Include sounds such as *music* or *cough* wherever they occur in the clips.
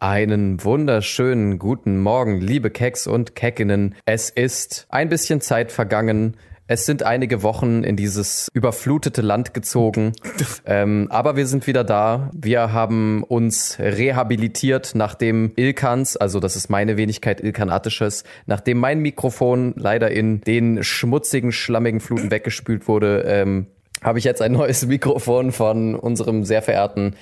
Einen wunderschönen guten Morgen, liebe Keks und Keckinnen. Es ist ein bisschen Zeit vergangen. Es sind einige Wochen in dieses überflutete Land gezogen. *laughs* ähm, aber wir sind wieder da. Wir haben uns rehabilitiert, nachdem Ilkans, also das ist meine Wenigkeit Ilkanatisches, nachdem mein Mikrofon leider in den schmutzigen, schlammigen Fluten weggespült wurde, ähm, habe ich jetzt ein neues Mikrofon von unserem sehr verehrten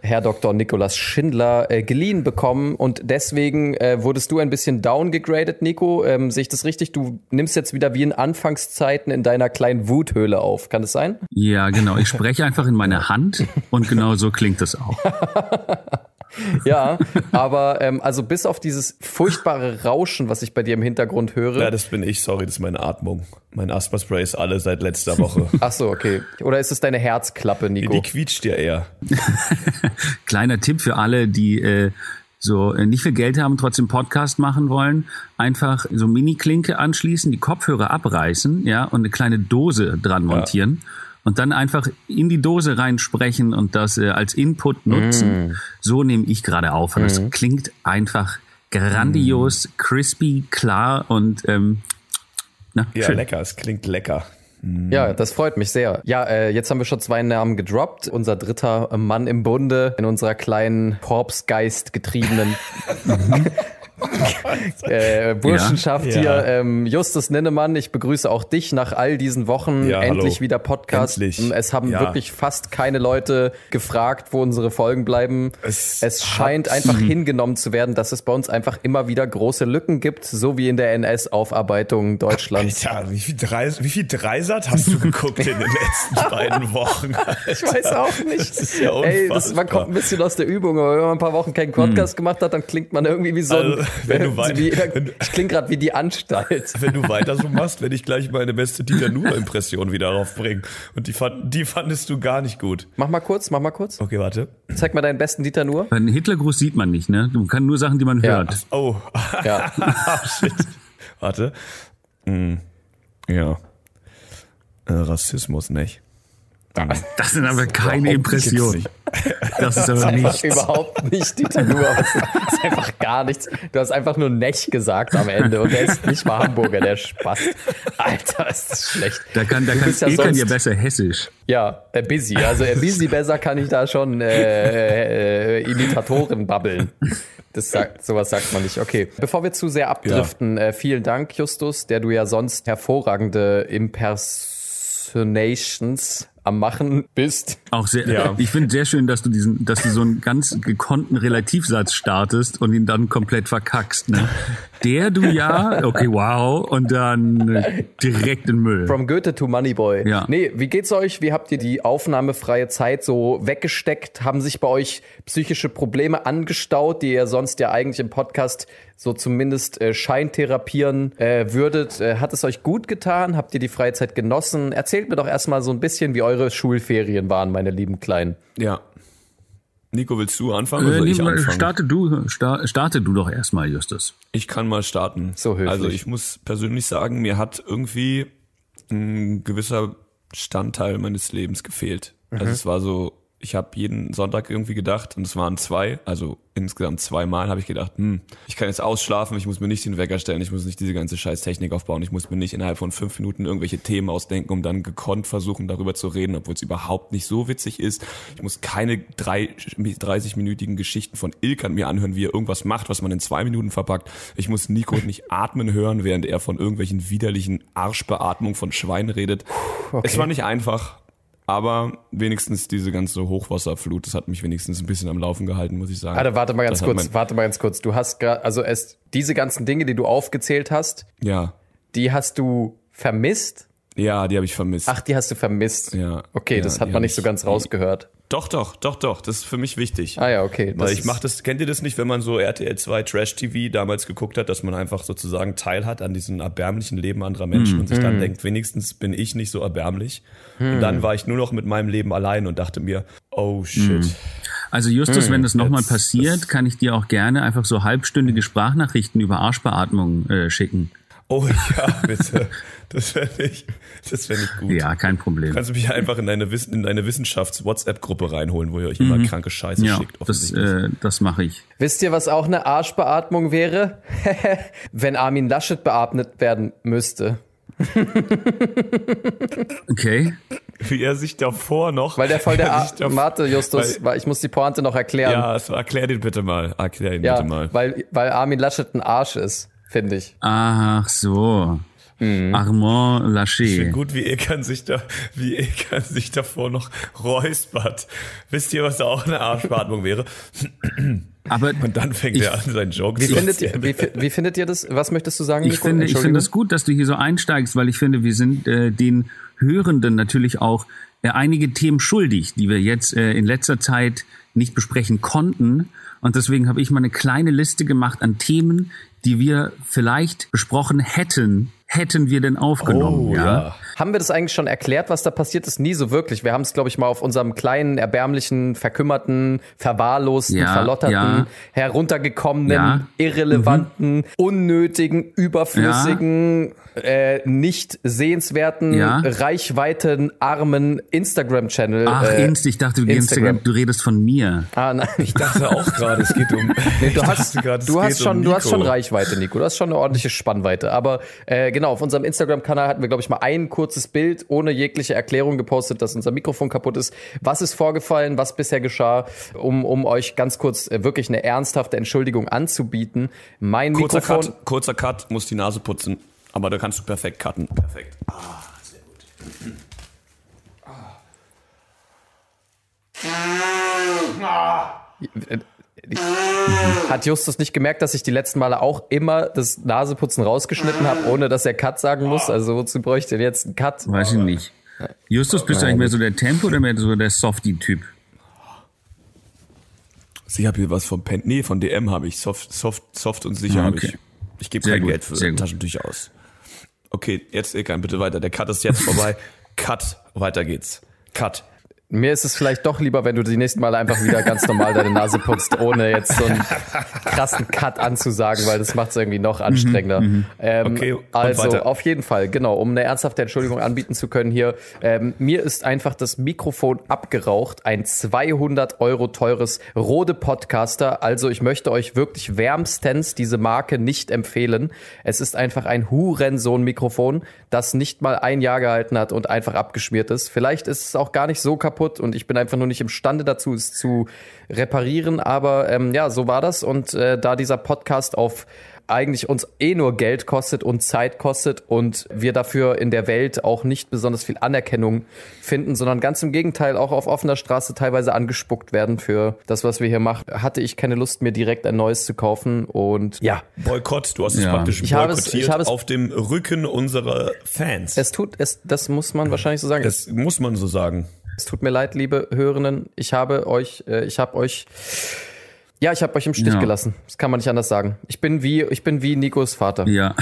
Herr Dr. Nikolas Schindler äh, geliehen bekommen und deswegen äh, wurdest du ein bisschen downgegradet, Nico. Ähm, sehe ich das richtig? Du nimmst jetzt wieder wie in Anfangszeiten in deiner kleinen Wuthöhle auf. Kann das sein? Ja, genau. Ich spreche einfach in meine Hand und genau so klingt das auch. *laughs* *laughs* ja, aber ähm, also bis auf dieses furchtbare Rauschen, was ich bei dir im Hintergrund höre. Ja, das bin ich, sorry, das ist meine Atmung. Mein Asthma-Spray ist alle seit letzter Woche. *laughs* Ach so, okay. Oder ist es deine Herzklappe, Nico? Die quietscht dir eher. *laughs* Kleiner Tipp für alle, die äh, so äh, nicht viel Geld haben, trotzdem Podcast machen wollen, einfach so Mini-Klinke anschließen, die Kopfhörer abreißen, ja, und eine kleine Dose dran montieren. Ja und dann einfach in die Dose reinsprechen und das äh, als Input nutzen. Mm. So nehme ich gerade auf. Und es mm. klingt einfach grandios, mm. crispy, klar und ähm, na, ja, schön. lecker. Es klingt lecker. Mm. Ja, das freut mich sehr. Ja, äh, jetzt haben wir schon zwei Namen gedroppt. Unser dritter Mann im Bunde in unserer kleinen Korpsgeist getriebenen *laughs* *laughs* *laughs* äh, Burschenschaft ja. hier. Ja. Ähm, Justus Ninnemann, ich begrüße auch dich nach all diesen Wochen. Ja, endlich hallo. wieder Podcast. Endlich. Es haben wirklich fast keine Leute gefragt, wo unsere Folgen bleiben. Es, es scheint einfach hingenommen zu werden, dass es bei uns einfach immer wieder große Lücken gibt, so wie in der NS-Aufarbeitung Deutschlands. Alter, wie viel, Dreis, wie viel Dreisat hast du geguckt in den letzten *laughs* beiden Wochen? ich weiß auch nicht. Das ist ja unfassbar. Ey, das, man kommt ein bisschen aus der Übung, aber wenn man ein paar Wochen keinen Podcast hm. gemacht hat, dann klingt man irgendwie wie so ein also, wenn du weiter, *laughs* ich klinge gerade wie die Anstalt. *laughs* Wenn du weiter so machst, werde ich gleich meine beste Dieter Nuhr-Impression wieder raufbringen. Und die, fand, die fandest du gar nicht gut. Mach mal kurz, mach mal kurz. Okay, warte. Zeig mal deinen besten Dieter Nuhr. Einen Hitlergruß sieht man nicht, ne? Du kannst nur Sachen, die man ja. hört. Oh. *laughs* Ja. oh, shit. Warte. Hm. Ja. Äh, Rassismus, nicht? Das sind aber keine Impressionen. Das ist aber *laughs* das ist nichts. überhaupt nicht Dieter Nuhr. Das ist einfach gar nichts. Du hast einfach nur Nech gesagt am Ende und der ist nicht mal Hamburger, der Spaß. Alter, ist das schlecht. Da kann, da kann, ja, eh kann ja besser Hessisch. Ja, äh, busy. Also äh, busy besser kann ich da schon äh, äh, Imitatoren babbeln. Das sagt, sowas sagt man nicht. Okay. Bevor wir zu sehr abdriften, ja. äh, vielen Dank, Justus, der du ja sonst hervorragende Impersonations am Machen bist. Auch sehr, ja. ich finde sehr schön, dass du diesen, dass du so einen ganz gekonnten Relativsatz startest und ihn dann komplett verkackst. Ne? Der du ja, okay, wow, und dann direkt in Müll. From Goethe to Moneyboy. Ja. Nee, wie geht's euch? Wie habt ihr die aufnahmefreie Zeit so weggesteckt? Haben sich bei euch psychische Probleme angestaut, die ihr sonst ja eigentlich im Podcast so zumindest äh, scheintherapieren äh, würdet? Äh, hat es euch gut getan? Habt ihr die Freizeit genossen? Erzählt mir doch erstmal so ein bisschen, wie eure Schulferien waren, meine lieben Kleinen. Ja, Nico, willst du anfangen oder soll ich anfangen? Starte du, starte du doch erstmal, Justus. Ich kann mal starten. So höflich. Also ich muss persönlich sagen, mir hat irgendwie ein gewisser Standteil meines Lebens gefehlt. Also mhm. Also es war so, ich habe jeden Sonntag irgendwie gedacht, und es waren zwei, also insgesamt zweimal habe ich gedacht, hm, ich kann jetzt ausschlafen, ich muss mir nicht den Wecker stellen, ich muss nicht diese ganze scheiß Technik aufbauen, ich muss mir nicht innerhalb von fünf Minuten irgendwelche Themen ausdenken, um dann gekonnt versuchen, darüber zu reden, obwohl es überhaupt nicht so witzig ist. Ich muss keine drei, 30-minütigen Geschichten von Ilkan mir anhören, wie er irgendwas macht, was man in zwei Minuten verpackt. Ich muss Nico nicht atmen hören, während er von irgendwelchen widerlichen Arschbeatmungen von Schweinen redet. Okay. Es war nicht einfach, aber wenigstens diese ganze Hochwasserflut, das hat mich wenigstens ein bisschen am Laufen gehalten, muss ich sagen. Alter, warte mal ganz das kurz, warte mal ganz kurz. Du hast gerade, also es, diese ganzen Dinge, die du aufgezählt hast, ja. die hast du vermisst? Ja, die habe ich vermisst. Ach, die hast du vermisst. Ja. Okay, ja, das hat man nicht so ganz rausgehört. Doch, doch, doch, doch. Das ist für mich wichtig. Ah ja, okay. Weil ich mach das, kennt ihr das nicht, wenn man so RTL 2 Trash TV damals geguckt hat, dass man einfach sozusagen Teil hat an diesem erbärmlichen Leben anderer Menschen mm. und sich dann mm. denkt, wenigstens bin ich nicht so erbärmlich. Mm. Und dann war ich nur noch mit meinem Leben allein und dachte mir, oh shit. Mm. Also Justus, wenn das nochmal passiert, kann ich dir auch gerne einfach so halbstündige Sprachnachrichten über Arschbeatmung äh, schicken. Oh ja, *laughs* bitte. Das wäre nicht, das nicht gut. Ja, kein Problem. Kannst du mich einfach in deine, Wissen, in deine Wissenschafts-WhatsApp-Gruppe reinholen, wo ihr euch immer mhm. kranke Scheiße ja, schickt. Das, äh, das mache ich. Wisst ihr, was auch eine Arschbeatmung wäre? *laughs* Wenn Armin Laschet beatmet werden müsste. *laughs* okay. Wie er sich davor noch. Weil der voll der Ar Warte, Justus, weil, weil, ich muss die Pointe noch erklären. Ja, also erklär den bitte mal. Erklär ihn ja, bitte mal. Weil, weil Armin Laschet ein Arsch ist, finde ich. Ach so. Mhm. Armand finde gut, wie Ekan sich da, wie Ekan sich davor noch räuspert. Wisst ihr, was da auch eine Arschbeatmung wäre? Aber und dann fängt ich, er an, seinen Joke wie zu findet ihr, wie, wie, findet ihr das? Was möchtest du sagen? Ich Nico? finde, ich finde es gut, dass du hier so einsteigst, weil ich finde, wir sind äh, den Hörenden natürlich auch äh, einige Themen schuldig, die wir jetzt äh, in letzter Zeit nicht besprechen konnten. Und deswegen habe ich mal eine kleine Liste gemacht an Themen, die wir vielleicht besprochen hätten, hätten wir denn aufgenommen? Oh, ja? ja? Haben wir das eigentlich schon erklärt, was da passiert ist? Nie so wirklich. Wir haben es, glaube ich, mal auf unserem kleinen, erbärmlichen, verkümmerten, verwahrlosten, ja, verlotterten, ja. heruntergekommenen, irrelevanten, mhm. unnötigen, überflüssigen, äh, nicht sehenswerten, ja. reichweitenarmen Instagram-Channel. Ach, äh, Inst, ich dachte, du, Instagram. du redest von mir. Ah, nein. *laughs* Ich dachte auch gerade, es geht um. Nee, du hast, grad, du, hast schon, um du hast schon Reichweite, Nico. Du hast schon eine ordentliche Spannweite. Aber äh, genau, auf unserem Instagram-Kanal hatten wir, glaube ich, mal ein kurzes Bild ohne jegliche Erklärung gepostet, dass unser Mikrofon kaputt ist. Was ist vorgefallen? Was bisher geschah? Um, um euch ganz kurz äh, wirklich eine ernsthafte Entschuldigung anzubieten. Mein kurzer Mikrofon. Cut, kurzer Cut, muss die Nase putzen. Aber da kannst du perfekt cutten. Perfekt. Ah, sehr gut. Ah. Hat Justus nicht gemerkt, dass ich die letzten Male auch immer das Naseputzen rausgeschnitten habe, ohne dass er Cut sagen muss? Also wozu bräuchte er jetzt einen Cut? Weiß ich nicht. Justus, bist du eigentlich mehr so der Tempo oder mehr so der Softie-Typ? Ich habe hier was von Pen nee, von DM habe ich. Soft, soft, soft und sicher ah, okay. habe ich. Ich gebe kein gut, Geld für Taschentücher aus. Okay, jetzt Ilkan, bitte weiter. Der Cut ist jetzt vorbei. *laughs* Cut, weiter geht's. Cut. Mir ist es vielleicht doch lieber, wenn du die nächsten Mal einfach wieder ganz normal deine Nase putzt, ohne jetzt so einen krassen Cut anzusagen, weil das macht es irgendwie noch anstrengender. Mhm, mhm. ähm, okay, also weiter. auf jeden Fall, genau, um eine ernsthafte Entschuldigung anbieten zu können hier. Ähm, mir ist einfach das Mikrofon abgeraucht, ein 200 Euro teures Rode Podcaster. Also ich möchte euch wirklich wärmstens diese Marke nicht empfehlen. Es ist einfach ein Hurensohn-Mikrofon, das nicht mal ein Jahr gehalten hat und einfach abgeschmiert ist. Vielleicht ist es auch gar nicht so kaputt kaputt und ich bin einfach nur nicht imstande dazu, es zu reparieren. Aber ähm, ja, so war das. Und äh, da dieser Podcast auf eigentlich uns eh nur Geld kostet und Zeit kostet und wir dafür in der Welt auch nicht besonders viel Anerkennung finden, sondern ganz im Gegenteil auch auf offener Straße teilweise angespuckt werden für das, was wir hier machen, hatte ich keine Lust, mir direkt ein neues zu kaufen und ja. Boykott, du hast es ja. praktisch ich boykottiert es, ich habe es, auf dem Rücken unserer Fans. Es tut, es, das muss man wahrscheinlich so sagen. Das muss man so sagen. Es tut mir leid, liebe Hörenden. Ich habe euch, äh, ich habe euch, ja, ich habe euch im Stich ja. gelassen. Das kann man nicht anders sagen. Ich bin wie, ich bin wie Nikos Vater. Ja.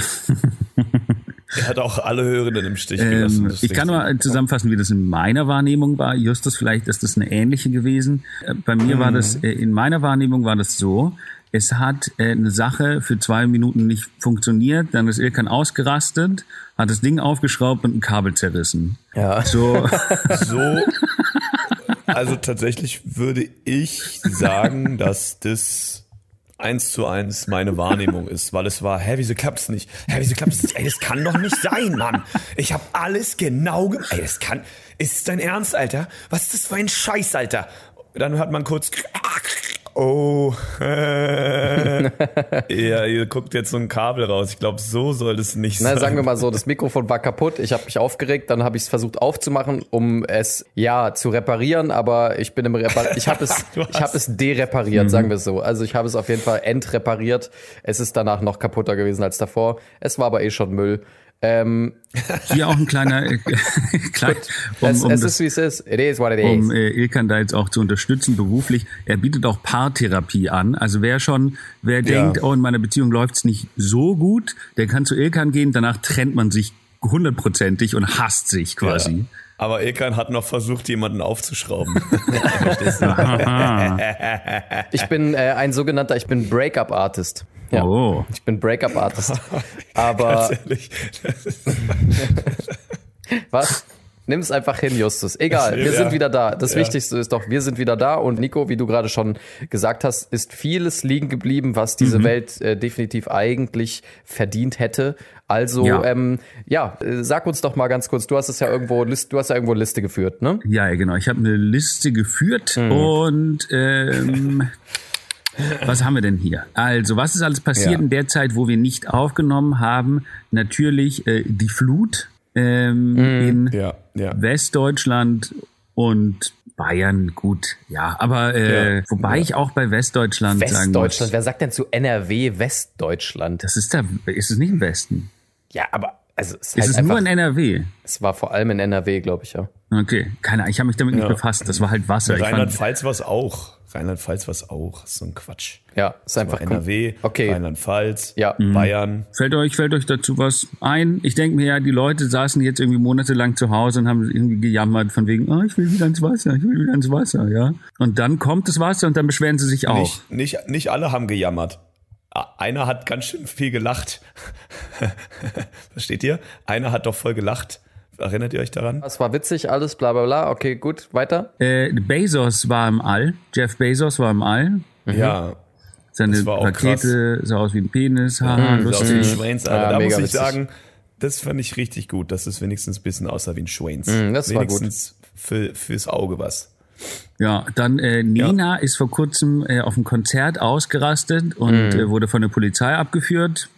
*laughs* er hat auch alle Hörenden im Stich gelassen. Ähm, ich kann nur zusammenfassen, wie das in meiner Wahrnehmung war. Justus, vielleicht ist das eine ähnliche gewesen. Äh, bei mir mhm. war das, äh, in meiner Wahrnehmung war das so, es hat äh, eine Sache für zwei Minuten nicht funktioniert, dann ist Ilkan ausgerastet, hat das Ding aufgeschraubt und ein Kabel zerrissen. Ja. So. *laughs* so. Also tatsächlich würde ich sagen, dass das eins zu eins meine Wahrnehmung ist, weil es war, hä, wieso klappt's nicht? Hä, wieso klappt's nicht? Ey, das kann doch nicht sein, Mann. Ich habe alles genau gemacht. Ey, das kann, ist dein Ernst, Alter? Was ist das für ein Scheiß, Alter? Dann hört man kurz, Oh, äh, *laughs* *laughs* ja, ihr guckt jetzt so ein Kabel raus. Ich glaube, so soll das nicht Na, sein. Sagen wir mal so, das Mikrofon war kaputt. Ich habe mich aufgeregt, dann habe ich es versucht aufzumachen, um es ja zu reparieren. Aber ich bin im Repar ich habe es, *laughs* ich habe es derepariert, mhm. sagen wir es so. Also ich habe es auf jeden Fall entrepariert. Es ist danach noch kaputter gewesen als davor. Es war aber eh schon Müll. Ähm, Hier auch ein kleiner, äh, *laughs* klein, um, es, um es das, ist wie es ist. It is what it is. Um äh, Ilkan da jetzt auch zu unterstützen beruflich. Er bietet auch Paartherapie an. Also wer schon, wer ja. denkt, oh in meiner Beziehung läuft's nicht so gut, der kann zu Ilkan gehen. Danach trennt man sich hundertprozentig und hasst sich quasi. Ja. Aber Ekan hat noch versucht, jemanden aufzuschrauben. *laughs* *laughs* ich bin äh, ein sogenannter, ich bin Breakup-Artist. Ja, oh. Ich bin Breakup-Artist. *laughs* Aber. Ganz ehrlich, Was? Nimm es einfach hin, Justus. Egal, *laughs* wir sind wieder da. Das ja. Wichtigste ist doch, wir sind wieder da. Und Nico, wie du gerade schon gesagt hast, ist vieles liegen geblieben, was diese mhm. Welt äh, definitiv eigentlich verdient hätte. Also, ja. Ähm, ja, äh, sag uns doch mal ganz kurz, du hast es ja irgendwo, du hast ja irgendwo eine Liste geführt, ne? Ja, genau. Ich habe eine Liste geführt mhm. und ähm, *laughs* Was haben wir denn hier? Also, was ist alles passiert ja. in der Zeit, wo wir nicht aufgenommen haben? Natürlich äh, die Flut ähm, mm, in ja, ja. Westdeutschland und Bayern, gut, ja, aber äh, ja, wobei ja. ich auch bei Westdeutschland sagen muss. wer sagt denn zu NRW Westdeutschland? Das ist da, ist es nicht im Westen? Ja, aber also es ist, halt es einfach, nur in NRW. Es war vor allem in NRW, glaube ich, ja. Okay, keine Ahnung, ich habe mich damit ja. nicht befasst. Das war halt Wasser. Rheinland-Pfalz war es auch. Rheinland-Pfalz war es auch. So ein Quatsch. Ja, ist einfach NRW, okay. Rheinland-Pfalz, ja. Mhm. Bayern. Fällt euch, fällt euch dazu was ein? Ich denke mir ja, die Leute saßen jetzt irgendwie monatelang zu Hause und haben irgendwie gejammert von wegen, oh, ich will wieder ins Wasser, ich will wieder ins Wasser, ja. Und dann kommt das Wasser und dann beschweren sie sich auch. Nicht, nicht, nicht alle haben gejammert. Einer hat ganz schön viel gelacht. *laughs* Versteht ihr? Einer hat doch voll gelacht Erinnert ihr euch daran? Das war witzig, alles, bla bla bla. Okay, gut, weiter. Äh, Bezos war im All. Jeff Bezos war im All. Mhm. Ja. Seine Rakete krass. sah aus wie ein Penis. Haha, mhm, lustig. Sah aus wie ein Schweins, Ja, da muss ich witzig. sagen, das fand ich richtig gut, dass es wenigstens ein bisschen aussah wie ein Schweins. Mhm, das wenigstens war gut. Für, fürs Auge was. Ja, dann äh, Nina ja. ist vor kurzem äh, auf einem Konzert ausgerastet und mhm. äh, wurde von der Polizei abgeführt.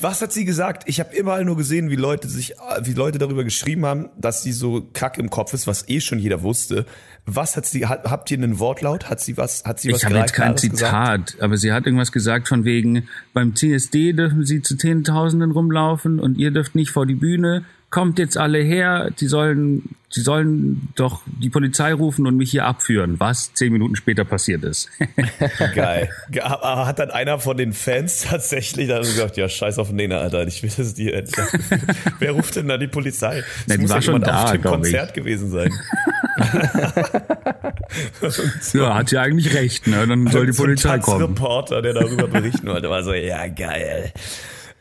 Was hat sie gesagt? Ich habe überall nur gesehen, wie Leute sich, wie Leute darüber geschrieben haben, dass sie so kack im Kopf ist, was eh schon jeder wusste. Was hat sie? Hat, habt ihr einen Wortlaut? Hat sie was? Hat sie was? Ich habe jetzt kein Zitat, gesagt? aber sie hat irgendwas gesagt von wegen: Beim CSD dürfen sie zu Zehntausenden rumlaufen und ihr dürft nicht vor die Bühne kommt jetzt alle her, die sollen, die sollen doch die Polizei rufen und mich hier abführen, was zehn Minuten später passiert ist. *laughs* Geil. Aber hat dann einer von den Fans tatsächlich dann gesagt, ja, scheiß auf Nena, Alter, ich will das dir *laughs* Wer ruft denn da die Polizei? Das muss ja schon da, auf dem Konzert ich. gewesen sein. *laughs* so. Ja, hat ja eigentlich recht, ne? Dann soll die Polizei kommen. Reporter, der darüber berichten wollte, war so, ja, geil.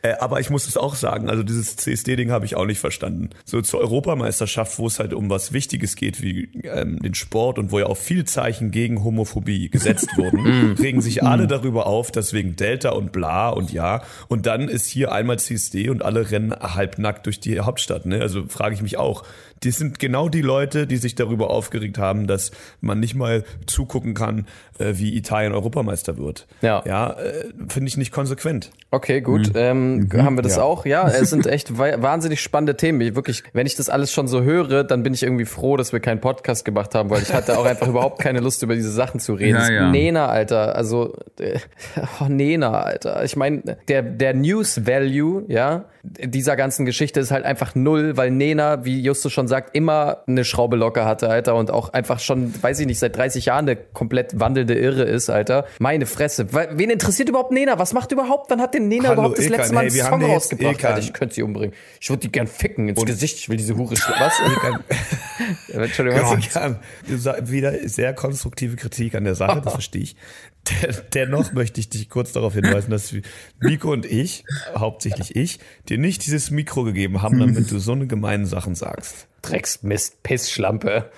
Äh, aber ich muss es auch sagen, also dieses CSD-Ding habe ich auch nicht verstanden. So zur Europameisterschaft, wo es halt um was Wichtiges geht, wie ähm, den Sport und wo ja auch viel Zeichen gegen Homophobie gesetzt *laughs* wurden, mm. regen sich alle mm. darüber auf, dass wegen Delta und bla und ja. Und dann ist hier einmal CSD und alle rennen halbnackt durch die Hauptstadt. Ne? Also frage ich mich auch, die sind genau die Leute, die sich darüber aufgeregt haben, dass man nicht mal zugucken kann, äh, wie Italien Europameister wird. Ja, ja äh, finde ich nicht konsequent. Okay, gut, mhm. Ähm, mhm. haben wir das ja. auch. Ja, es *laughs* sind echt wahnsinnig spannende Themen. Ich wirklich, wenn ich das alles schon so höre, dann bin ich irgendwie froh, dass wir keinen Podcast gemacht haben, weil ich hatte auch einfach überhaupt keine Lust über diese Sachen zu reden. Ja, ja. Nena, Alter, also äh, *laughs* oh, Nena, Alter. Ich meine, der der News Value, ja, dieser ganzen Geschichte ist halt einfach null, weil Nena, wie Justus schon sagt, immer eine Schraube locker hatte, Alter, und auch einfach schon, weiß ich nicht, seit 30 Jahren eine komplett wandelnde Irre ist, Alter. Meine Fresse. Wen interessiert überhaupt Nena? Was macht überhaupt? Wann hat denn Nena Hallo, überhaupt das Ilkan, letzte Mal hey, einen Song rausgebracht? Alter, ich könnte sie umbringen. Ich würde die gern ficken ins und Gesicht. Ich will diese Hure Was? *laughs* *laughs* Entschuldigung, was? Wieder sehr konstruktive Kritik an der Sache, das verstehe ich. *laughs* Dennoch möchte ich dich kurz darauf hinweisen, dass Nico und ich, hauptsächlich ich, dir nicht dieses Mikro gegeben haben, damit du so eine gemeine Sachen sagst. Drecksmist, Pissschlampe.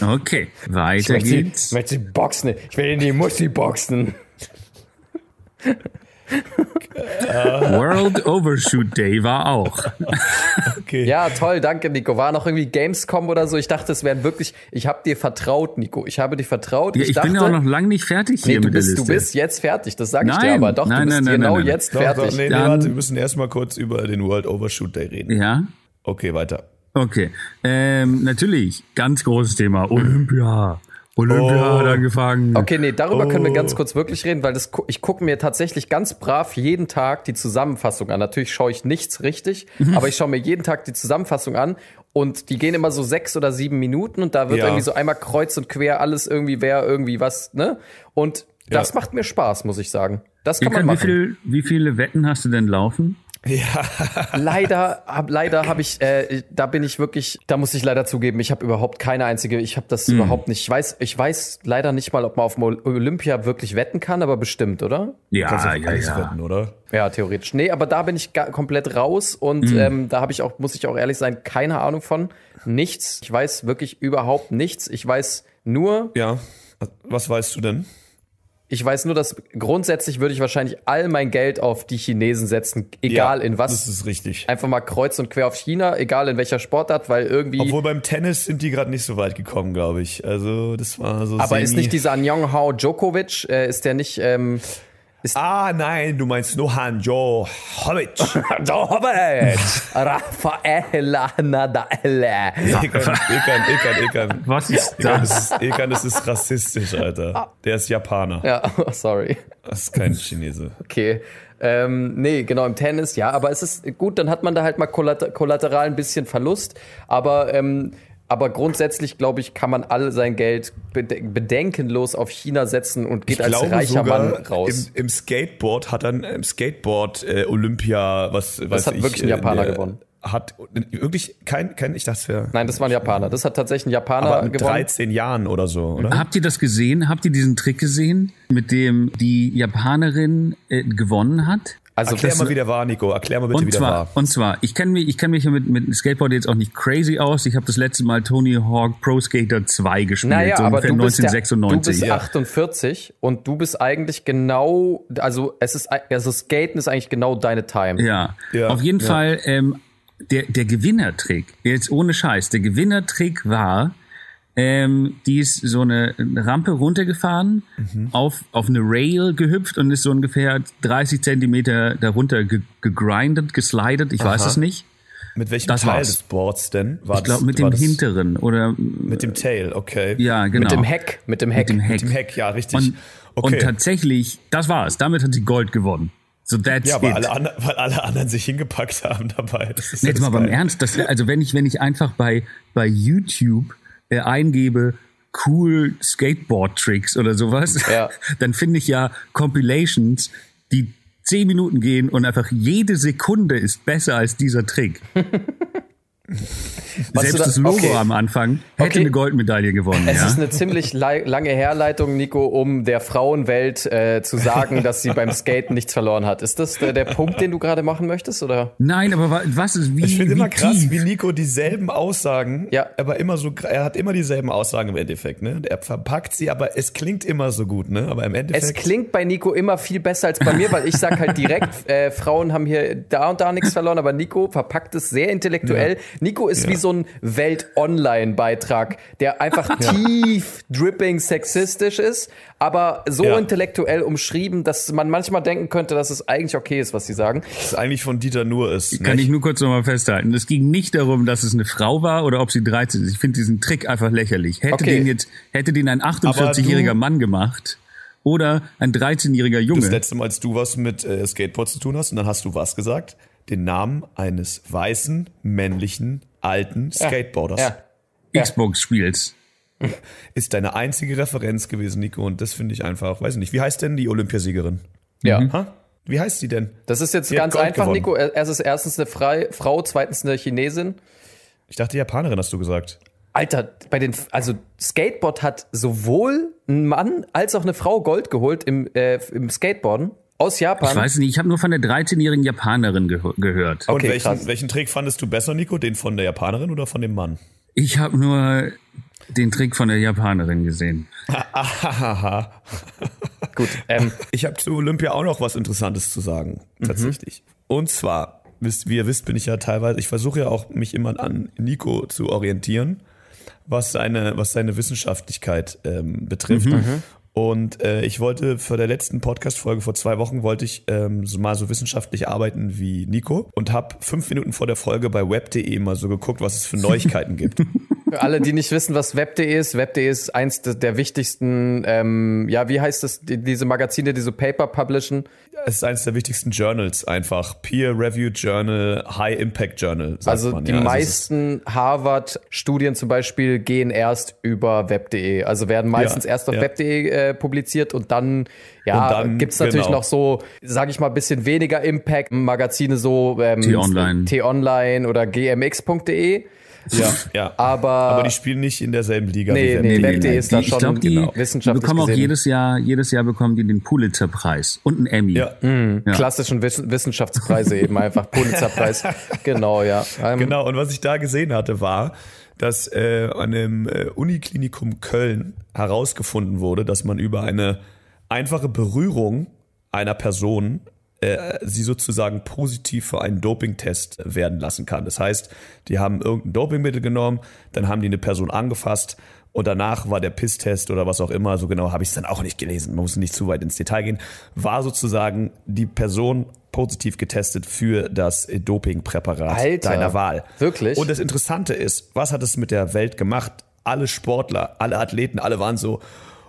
Okay, weiter ich geht's. ich möchte sie boxen. Ich will in die Mussi boxen. World Overshoot Day war auch. Okay. Ja, toll, danke, Nico. War noch irgendwie Gamescom oder so? Ich dachte, es wären wirklich. Ich habe dir vertraut, Nico. Ich habe dir vertraut. Ja, ich, ich dachte, bin ja auch noch lange nicht fertig hier nee, mit bist, der Liste. Du bist jetzt fertig, das sage ich dir aber. Doch, nein, du bist nein, genau nein, jetzt doch, fertig. Doch, nee, nee, warte, wir müssen erstmal kurz über den World Overshoot Day reden. Ja. Okay, weiter. Okay. Ähm, natürlich, ganz großes Thema. Olympia. Olympia oh. hat angefangen. Okay, nee, darüber oh. können wir ganz oh. kurz wirklich reden, weil das, ich gucke mir tatsächlich ganz brav jeden Tag die Zusammenfassung an. Natürlich schaue ich nichts richtig, mhm. aber ich schaue mir jeden Tag die Zusammenfassung an und die gehen immer so sechs oder sieben Minuten und da wird ja. irgendwie so einmal kreuz und quer alles irgendwie, wer irgendwie was, ne? Und das ja. macht mir Spaß, muss ich sagen. Das kann man machen. Wie, viel, wie viele Wetten hast du denn laufen? Ja. leider, hab, leider habe ich, äh, da bin ich wirklich, da muss ich leider zugeben, ich habe überhaupt keine einzige, ich habe das mm. überhaupt nicht. Ich weiß, ich weiß leider nicht mal, ob man auf Olympia wirklich wetten kann, aber bestimmt, oder? Ja, ja, ja. Wetten, oder? Ja, theoretisch. Nee, aber da bin ich komplett raus und mm. ähm, da habe ich auch, muss ich auch ehrlich sein, keine Ahnung von. Nichts. Ich weiß wirklich überhaupt nichts. Ich weiß nur. Ja. Was weißt du denn? Ich weiß nur, dass grundsätzlich würde ich wahrscheinlich all mein Geld auf die Chinesen setzen, egal ja, in was. Das ist richtig. Einfach mal kreuz und quer auf China, egal in welcher Sportart, weil irgendwie. Obwohl beim Tennis sind die gerade nicht so weit gekommen, glaube ich. Also das war so. Aber ist nicht dieser Nyong Hao Djokovic, äh, ist der nicht? Ähm, ah, nein, du meinst Nohan Johovic. *laughs* Johovic. Rafael Nadal. Ekan, Ekan, Ekan, Ekan. Was ist das? Ekan, das ist rassistisch, Alter. Der ist Japaner. Ja, *laughs* sorry. Das ist kein Chinese. Okay. Ähm, nee, genau, im Tennis, ja, aber es ist gut, dann hat man da halt mal kollateral ein bisschen Verlust, aber ähm, aber grundsätzlich, glaube ich, kann man all sein Geld bedenkenlos auf China setzen und geht ich als reicher Mann raus. Im, Im, Skateboard hat dann im Skateboard äh, Olympia, was Das hat ich, wirklich ein Japaner äh, gewonnen. Hat wirklich kein, kein ich dachte, wäre. Nein, das war ein Japaner. Das hat tatsächlich ein Japaner aber mit gewonnen. 13 Jahren oder so, oder? Habt ihr das gesehen? Habt ihr diesen Trick gesehen, mit dem die Japanerin äh, gewonnen hat? Also Erklär mal, wie der war, Nico. Erklär mal bitte, wie der war. Und zwar, ich kenne mich, ich kenne mich mit, mit Skateboard jetzt auch nicht crazy aus. Ich habe das letzte Mal Tony Hawk Pro Skater 2 gespielt, naja, so aber du 1996. Bist der, du bist 48 und du bist eigentlich genau, also es ist, also Skaten ist eigentlich genau deine Time. Ja, ja. auf jeden ja. Fall, ähm, der, der Gewinnertrick, jetzt ohne Scheiß, der Gewinnertrick war, ähm, die ist so eine Rampe runtergefahren, mhm. auf, auf eine Rail gehüpft und ist so ungefähr 30 Zentimeter darunter ge gegrindet, geslidet, ich Aha. weiß es nicht. Mit welchem das Teil war's. des Boards denn? War ich glaube mit dem hinteren oder mit dem Tail, okay. Ja, genau. Mit dem Heck, mit dem Heck. Mit dem Heck, mit dem Heck ja, richtig. Und, okay. und tatsächlich, das war's. Damit hat sie Gold gewonnen. So that's ja, weil alle, anderen, weil alle anderen sich hingepackt haben dabei. Das ist jetzt mal beim Ernst, das, also wenn ich wenn ich einfach bei bei YouTube äh, eingebe, cool Skateboard-Tricks oder sowas, ja. *laughs* dann finde ich ja Compilations, die zehn Minuten gehen und einfach jede Sekunde ist besser als dieser Trick. *laughs* *laughs* Selbst da, das Logo okay. am Anfang hätte okay. eine Goldmedaille gewonnen. Es ja? ist eine ziemlich lange Herleitung, Nico, um der Frauenwelt äh, zu sagen, *laughs* dass sie beim Skaten nichts verloren hat. Ist das der, der Punkt, den du gerade machen möchtest, oder? Nein, aber was ist wie? Ich finde immer krass, tief? wie Nico dieselben Aussagen, ja. aber immer so, er hat immer dieselben Aussagen im Endeffekt, ne? Er verpackt sie, aber es klingt immer so gut, ne? Aber im Endeffekt. Es klingt bei Nico immer viel besser als bei mir, weil ich sag halt direkt, *laughs* äh, Frauen haben hier da und da nichts verloren, aber Nico verpackt es sehr intellektuell. Ja. Nico ist ja. wie so ein Welt-Online-Beitrag, der einfach *laughs* tief dripping sexistisch ist, aber so ja. intellektuell umschrieben, dass man manchmal denken könnte, dass es eigentlich okay ist, was sie sagen. Das ist eigentlich von Dieter Nur ist. Kann nicht? ich nur kurz nochmal festhalten. Es ging nicht darum, dass es eine Frau war oder ob sie 13 ist. Ich finde diesen Trick einfach lächerlich. Hätte okay. den jetzt, hätte den ein 48-jähriger Mann gemacht, oder ein 13-jähriger Junge. Das letzte Mal, als du was mit äh, Skateboard zu tun hast, und dann hast du was gesagt? Den Namen eines weißen, männlichen alten Skateboarders. Ja. Ja. Xbox-Spiels. Ist deine einzige Referenz gewesen, Nico, und das finde ich einfach, weiß nicht, wie heißt denn die Olympiasiegerin? Ja. Mhm. Ha? Wie heißt sie denn? Das ist jetzt die ganz einfach, gewonnen. Nico. Es ist erstens eine Frei Frau, zweitens eine Chinesin. Ich dachte Japanerin, hast du gesagt. Alter, bei den, also Skateboard hat sowohl ein Mann als auch eine Frau Gold geholt im, äh, im Skateboarden. Aus Japan? Ich weiß nicht, ich habe nur von der 13-jährigen Japanerin ge gehört. Und okay, welchen, welchen Trick fandest du besser, Nico? Den von der Japanerin oder von dem Mann? Ich habe nur den Trick von der Japanerin gesehen. *laughs* Gut. Ähm, *laughs* ich habe zu Olympia auch noch was Interessantes zu sagen, mhm. tatsächlich. Mhm. Und zwar, wie ihr wisst, bin ich ja teilweise, ich versuche ja auch mich immer an Nico zu orientieren, was seine, was seine Wissenschaftlichkeit ähm, betrifft. Mhm. Und äh, ich wollte für der letzten Podcast-Folge vor zwei Wochen wollte ich ähm, so mal so wissenschaftlich arbeiten wie Nico und habe fünf Minuten vor der Folge bei web.de mal so geguckt, was es für Neuigkeiten gibt. *laughs* Für alle, die nicht wissen, was Web.de ist, Web.de ist eins der wichtigsten, ähm, ja, wie heißt es, die, diese Magazine, die so Paper publishen? Es ist eines der wichtigsten Journals einfach. Peer-Reviewed Journal, High-Impact Journal. also man. die ja, meisten Harvard-Studien zum Beispiel gehen erst über Web.de. Also werden meistens ja, erst auf ja. Web.de äh, publiziert und dann ja, dann, gibt's natürlich genau. noch so, sage ich mal, bisschen weniger Impact-Magazine, so ähm, T-Online. T-Online oder gmx.de. Ja, ja. Aber, aber die spielen nicht in derselben Liga nee, wie nee, Web.de ist da schon ich glaub, die, genau. wissenschaftlich bekommen gesehen. auch jedes Jahr, jedes Jahr bekommen die den Pulitzer-Preis und einen Emmy. Ja. Mhm, ja. Klassischen Wiss Wissenschaftspreise eben einfach, *laughs* Pulitzer-Preis. genau, ja. Ähm, genau, und was ich da gesehen hatte, war, dass äh, an dem äh, Uniklinikum Köln herausgefunden wurde, dass man über eine einfache Berührung einer Person äh, sie sozusagen positiv für einen Dopingtest werden lassen kann. Das heißt, die haben irgendein Dopingmittel genommen, dann haben die eine Person angefasst und danach war der Pisstest oder was auch immer, so genau habe ich es dann auch nicht gelesen, man muss nicht zu weit ins Detail gehen, war sozusagen die Person positiv getestet für das Dopingpräparat Alter, deiner Wahl. Wirklich? Und das Interessante ist, was hat es mit der Welt gemacht? Alle Sportler, alle Athleten, alle waren so,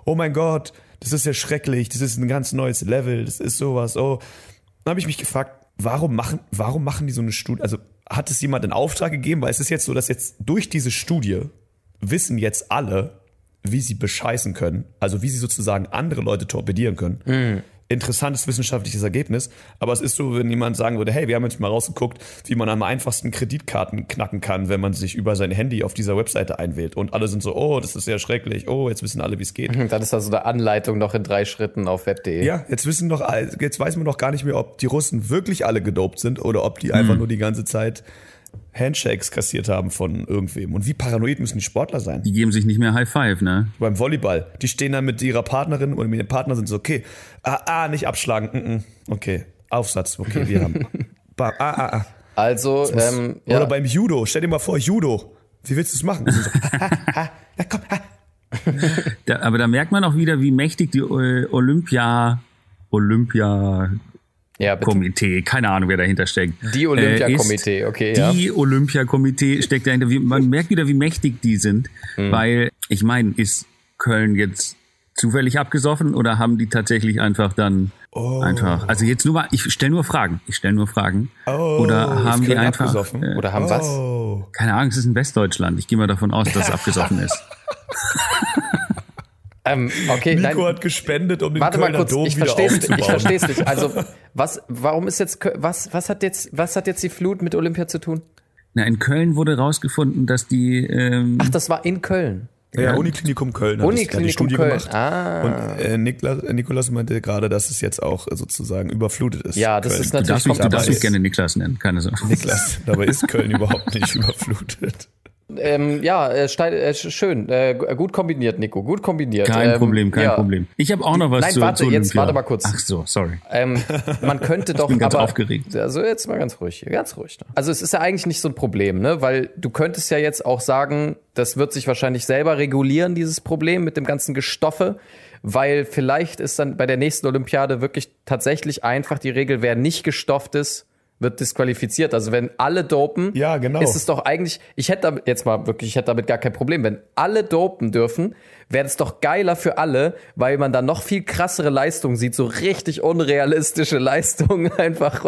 oh mein Gott, das ist ja schrecklich, das ist ein ganz neues Level, das ist sowas, oh. Dann habe ich mich gefragt, warum machen, warum machen die so eine Studie? Also hat es jemand in Auftrag gegeben? Weil es ist jetzt so, dass jetzt durch diese Studie wissen jetzt alle, wie sie bescheißen können, also wie sie sozusagen andere Leute torpedieren können. Mhm interessantes wissenschaftliches Ergebnis. Aber es ist so, wenn jemand sagen würde, hey, wir haben jetzt mal rausgeguckt, wie man am einfachsten Kreditkarten knacken kann, wenn man sich über sein Handy auf dieser Webseite einwählt. Und alle sind so, oh, das ist sehr schrecklich. Oh, jetzt wissen alle, wie es geht. Dann ist da so eine Anleitung noch in drei Schritten auf web.de. Ja, jetzt wissen doch, jetzt weiß man doch gar nicht mehr, ob die Russen wirklich alle gedopt sind oder ob die einfach mhm. nur die ganze Zeit Handshakes kassiert haben von irgendwem. Und wie paranoid müssen die Sportler sein? Die geben sich nicht mehr High Five, ne? Beim Volleyball. Die stehen dann mit ihrer Partnerin oder mit dem Partner sind so, okay, ah, ah nicht abschlagen, mm -mm. okay, Aufsatz, okay, wir haben. *laughs* ah, ah, ah. Also, muss, ähm, ja. Oder beim Judo, stell dir mal vor, Judo. Wie willst du es machen? So, ha, ha, ja, komm, ha. Da, aber da merkt man auch wieder, wie mächtig die äh, Olympia, Olympia ja, Komitee, keine Ahnung, wer dahinter steckt. Die Olympiakomitee, äh, okay, ja. Die Olympiakomitee steckt dahinter. Man *laughs* merkt wieder, wie mächtig die sind, mhm. weil ich meine, ist Köln jetzt zufällig abgesoffen oder haben die tatsächlich einfach dann oh. einfach, also jetzt nur mal, ich stelle nur Fragen, ich stelle nur Fragen. Oh, oder haben die einfach, äh, oder haben oh. was? Keine Ahnung, es ist in Westdeutschland. Ich gehe mal davon aus, dass es *laughs* abgesoffen ist. *laughs* Ähm, okay, Nico nein, hat gespendet, um den warte Kölner mal kurz, Dom ich verstehe Ich verstehe es nicht. Also, *laughs* was, warum ist jetzt, was, was hat jetzt, was hat jetzt die Flut mit Olympia zu tun? Na, in Köln wurde rausgefunden, dass die. Ähm, Ach, das war in Köln. Ja, ja Uniklinikum Köln. Uniklinikum die Köln. Gemacht. Ah. Und äh, Niklas, äh, Nikolas meinte gerade, dass es jetzt auch sozusagen überflutet ist. Ja, das Köln. ist natürlich. Du darfst, du darfst mich gerne Niklas nennen, keine Sorge. Niklas, dabei ist Köln *laughs* überhaupt nicht überflutet. Ähm, ja, äh, äh, schön. Äh, gut kombiniert, Nico. Gut kombiniert. Kein ähm, Problem, kein ja. Problem. Ich habe auch noch was Nein, zu, warte, zu jetzt warte mal kurz. Ach so, sorry. Ähm, man könnte *laughs* doch ich bin ganz aber, aufgeregt. Also jetzt mal ganz ruhig, ganz ruhig. Also es ist ja eigentlich nicht so ein Problem, ne? Weil du könntest ja jetzt auch sagen, das wird sich wahrscheinlich selber regulieren, dieses Problem mit dem ganzen Gestoffe weil vielleicht ist dann bei der nächsten Olympiade wirklich tatsächlich einfach die Regel, wer nicht gestofft ist, wird disqualifiziert. Also wenn alle dopen, ja, genau. ist es doch eigentlich, ich hätte damit, jetzt mal wirklich, ich hätte damit gar kein Problem. Wenn alle dopen dürfen, wäre es doch geiler für alle, weil man da noch viel krassere Leistungen sieht, so richtig unrealistische *laughs* Leistungen einfach.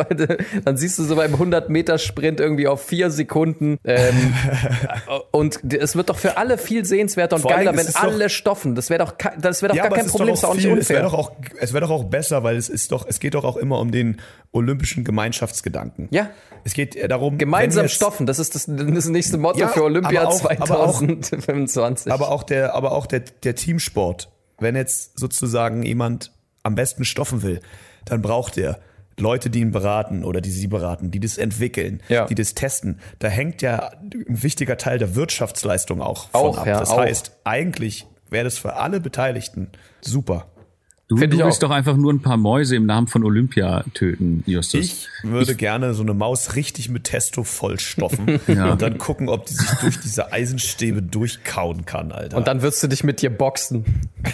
Dann siehst du so beim 100-Meter-Sprint irgendwie auf vier Sekunden. Ähm, *laughs* und es wird doch für alle viel sehenswerter und Vor geiler, wenn alle stoffen. Das wäre doch, das wäre doch ja, gar kein Problem, ist auch nicht unfair. Es wäre doch auch, es wäre doch auch besser, weil es ist doch, es geht doch auch immer um den olympischen Gemeinschaftsgedanken. Ja. Es geht darum, gemeinsam stoffen. Das ist das, das nächste Motto ja, für Olympia aber auch, 2025. Aber auch der, aber auch der, der Teamsport. Wenn jetzt sozusagen jemand am besten stoffen will, dann braucht er Leute, die ihn beraten oder die sie beraten, die das entwickeln, ja. die das testen. Da hängt ja ein wichtiger Teil der Wirtschaftsleistung auch von auch, ab. Ja, das auch. heißt, eigentlich wäre das für alle Beteiligten super. Du, du willst doch einfach nur ein paar Mäuse im Namen von Olympia töten, Justus. Ich würde ich, gerne so eine Maus richtig mit Testo vollstoffen *laughs* ja. und dann gucken, ob die sich durch diese Eisenstäbe durchkauen kann, Alter. Und dann wirst du dich mit dir boxen.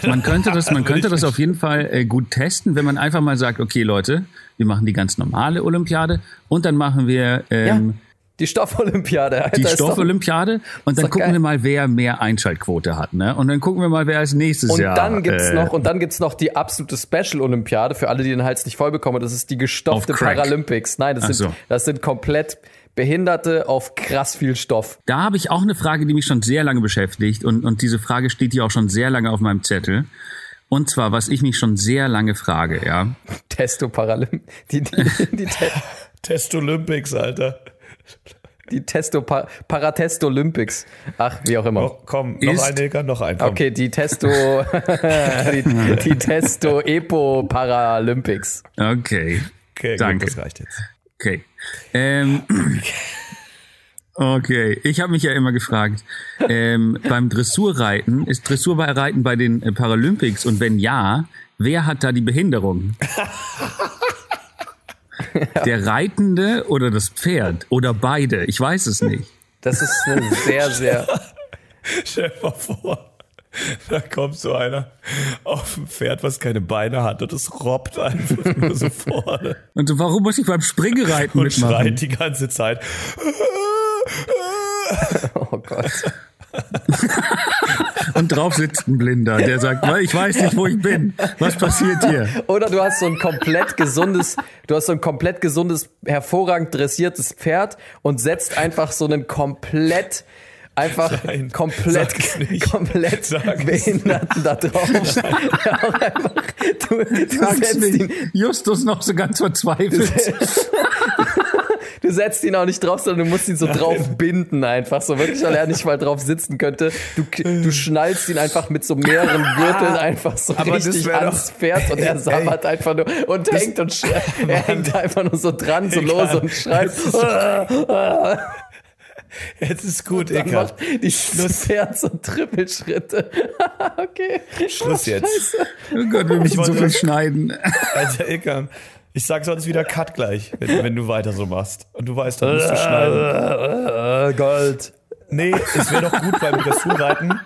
Man könnte das, man *laughs* könnte das auf jeden Fall äh, gut testen, wenn man einfach mal sagt, okay, Leute, wir machen die ganz normale Olympiade und dann machen wir ähm, Die Stoffolympiade. Die Stoffolympiade. Und dann gucken geil. wir mal, wer mehr Einschaltquote hat, ne? Und dann gucken wir mal, wer als nächstes und Jahr. Dann gibt's äh, noch, und dann gibt's noch die absolute Special-Olympiade für alle, die den Hals nicht voll bekommen. Das ist die gestopfte Paralympics. Nein, das sind, so. das sind komplett Behinderte auf krass viel Stoff. Da habe ich auch eine Frage, die mich schon sehr lange beschäftigt. Und, und diese Frage steht hier auch schon sehr lange auf meinem Zettel. Und zwar, was ich mich schon sehr lange frage, ja. *laughs* Testo Paralymp. Die, die, die Te *laughs* Testolympics, Alter. *laughs* Die Testo Paratesto Olympics. Ach, wie auch immer. Noch, komm, noch ein Ilka, noch ein. Komm. Okay, die Testo *laughs* die, die Testo Epo Paralympics. Okay. Okay, Danke. Gut, das reicht jetzt. Okay. Ähm, okay, ich habe mich ja immer gefragt, ähm, beim Dressurreiten, ist Dressurreiten bei den Paralympics und wenn ja, wer hat da die Behinderung? *laughs* *laughs* Der Reitende oder das Pferd oder beide? Ich weiß es nicht. Das ist eine sehr, sehr. *laughs* Stell dir mal vor, da kommt so einer auf ein Pferd, was keine Beine hat und es robbt einfach *laughs* nur so vorne. Und so, warum muss ich beim Springreiten und mitmachen? Und schreit die ganze Zeit. oh Gott. Und drauf sitzt ein Blinder, der sagt, ich weiß nicht, wo ich bin. Was passiert hier? Oder du hast so ein komplett gesundes, du hast so ein komplett gesundes, hervorragend dressiertes Pferd und setzt einfach so einen komplett einfach Nein, komplett, komplett Sag Behinderten da drauf. *laughs* ja, einfach, du, du setzt ihn, Justus noch so ganz verzweifelt. *laughs* du setzt ihn auch nicht drauf, sondern du musst ihn so Nein. drauf binden einfach, so wirklich, weil er nicht mal drauf sitzen könnte. Du, du schnallst ihn einfach mit so mehreren Gürteln einfach so Aber richtig ans Pferd und er *laughs* sammert einfach nur und hängt und *laughs* er hängt einfach nur so dran, so Egal. los und schreit. Jetzt ist *laughs* gut, Eka. Die Schluss Pferd so Trippelschritte. okay. Schluss oh, jetzt. Oh Gott, wir müssen so viel schneiden. Alter, Eka. Ich sag sonst wieder Cut gleich, wenn, wenn, du weiter so machst. Und du weißt, dann musst du schneiden. Gold. Nee, es wäre doch gut beim Dressurreiten.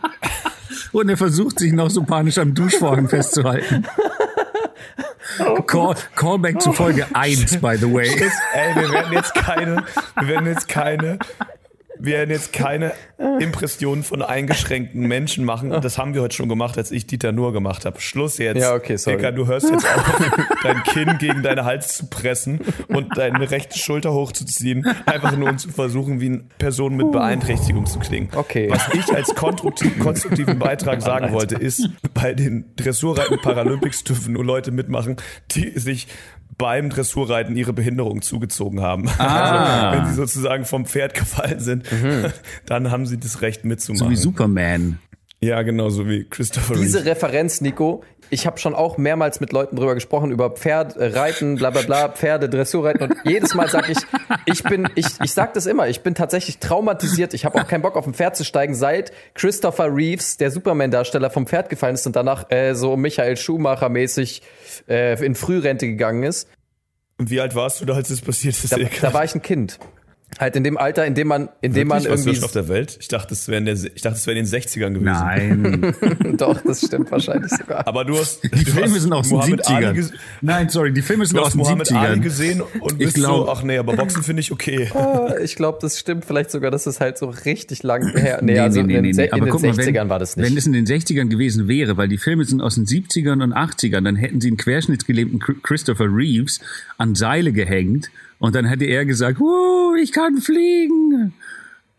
Und er versucht sich noch so panisch am Duschvorhang festzuhalten. Call, Callback zu Folge 1, by the way. Ey, wir werden jetzt keine, wir werden jetzt keine wir werden jetzt keine Impressionen von eingeschränkten Menschen machen. Das haben wir heute schon gemacht, als ich Dieter Nur gemacht habe. Schluss jetzt. Ja, okay, sorry. Eka, du hörst jetzt auf, dein Kinn gegen deinen Hals zu pressen und deine rechte Schulter hochzuziehen, einfach nur um zu versuchen, wie eine Person mit Beeinträchtigung zu klingen. Okay. Was ich als konstruktiv, konstruktiven Beitrag sagen wollte, ist, bei den Dressurreiten Paralympics dürfen nur Leute mitmachen, die sich beim Dressurreiten ihre Behinderung zugezogen haben. Ah. *laughs* Also, wenn sie sozusagen vom Pferd gefallen sind, mhm. *laughs* dann haben sie das Recht mitzumachen. So wie Superman. Ja, genau, so wie Christopher Diese. Referenz, Nico, ich habe schon auch mehrmals mit Leuten drüber gesprochen, über Pferd, äh, Reiten, bla bla bla, Pferde, Dressurreiten und jedes Mal sage ich, ich bin, ich, ich sag das immer, ich bin tatsächlich traumatisiert, ich habe auch keinen Bock auf ein Pferd zu steigen, seit Christopher Reeves, der Superman-Darsteller, vom Pferd gefallen ist und danach äh, so Michael Schumacher-mäßig äh, in Frührente gegangen ist. Und wie alt warst du da, als das passiert ist? Da, da war ich ein Kind. Halt in dem Alter, in dem man, in dem man irgendwie. Auf der Welt? Ich dachte, es wäre in, der, ich dachte, es wäre in den 60ern gewesen. Nein. *laughs* Doch, das stimmt wahrscheinlich sogar. Aber du hast. Die du Filme hast sind aus den 70ern. Nein, sorry, die Filme sind aus den Muhammad 70ern. Ali gesehen und bist ich glaub, so, ach nee, aber Boxen finde ich okay. Oh, *laughs* ich glaube, das stimmt vielleicht sogar, dass es halt so richtig lang her. Nee, nee also nee, in, nee, nee. in den 60ern wenn, war das nicht. Wenn es in den 60ern gewesen wäre, weil die Filme sind aus den 70ern und 80ern, dann hätten sie einen querschnittsgelähmten Christopher Reeves an Seile gehängt und dann hätte er gesagt, uh, ich kann fliegen.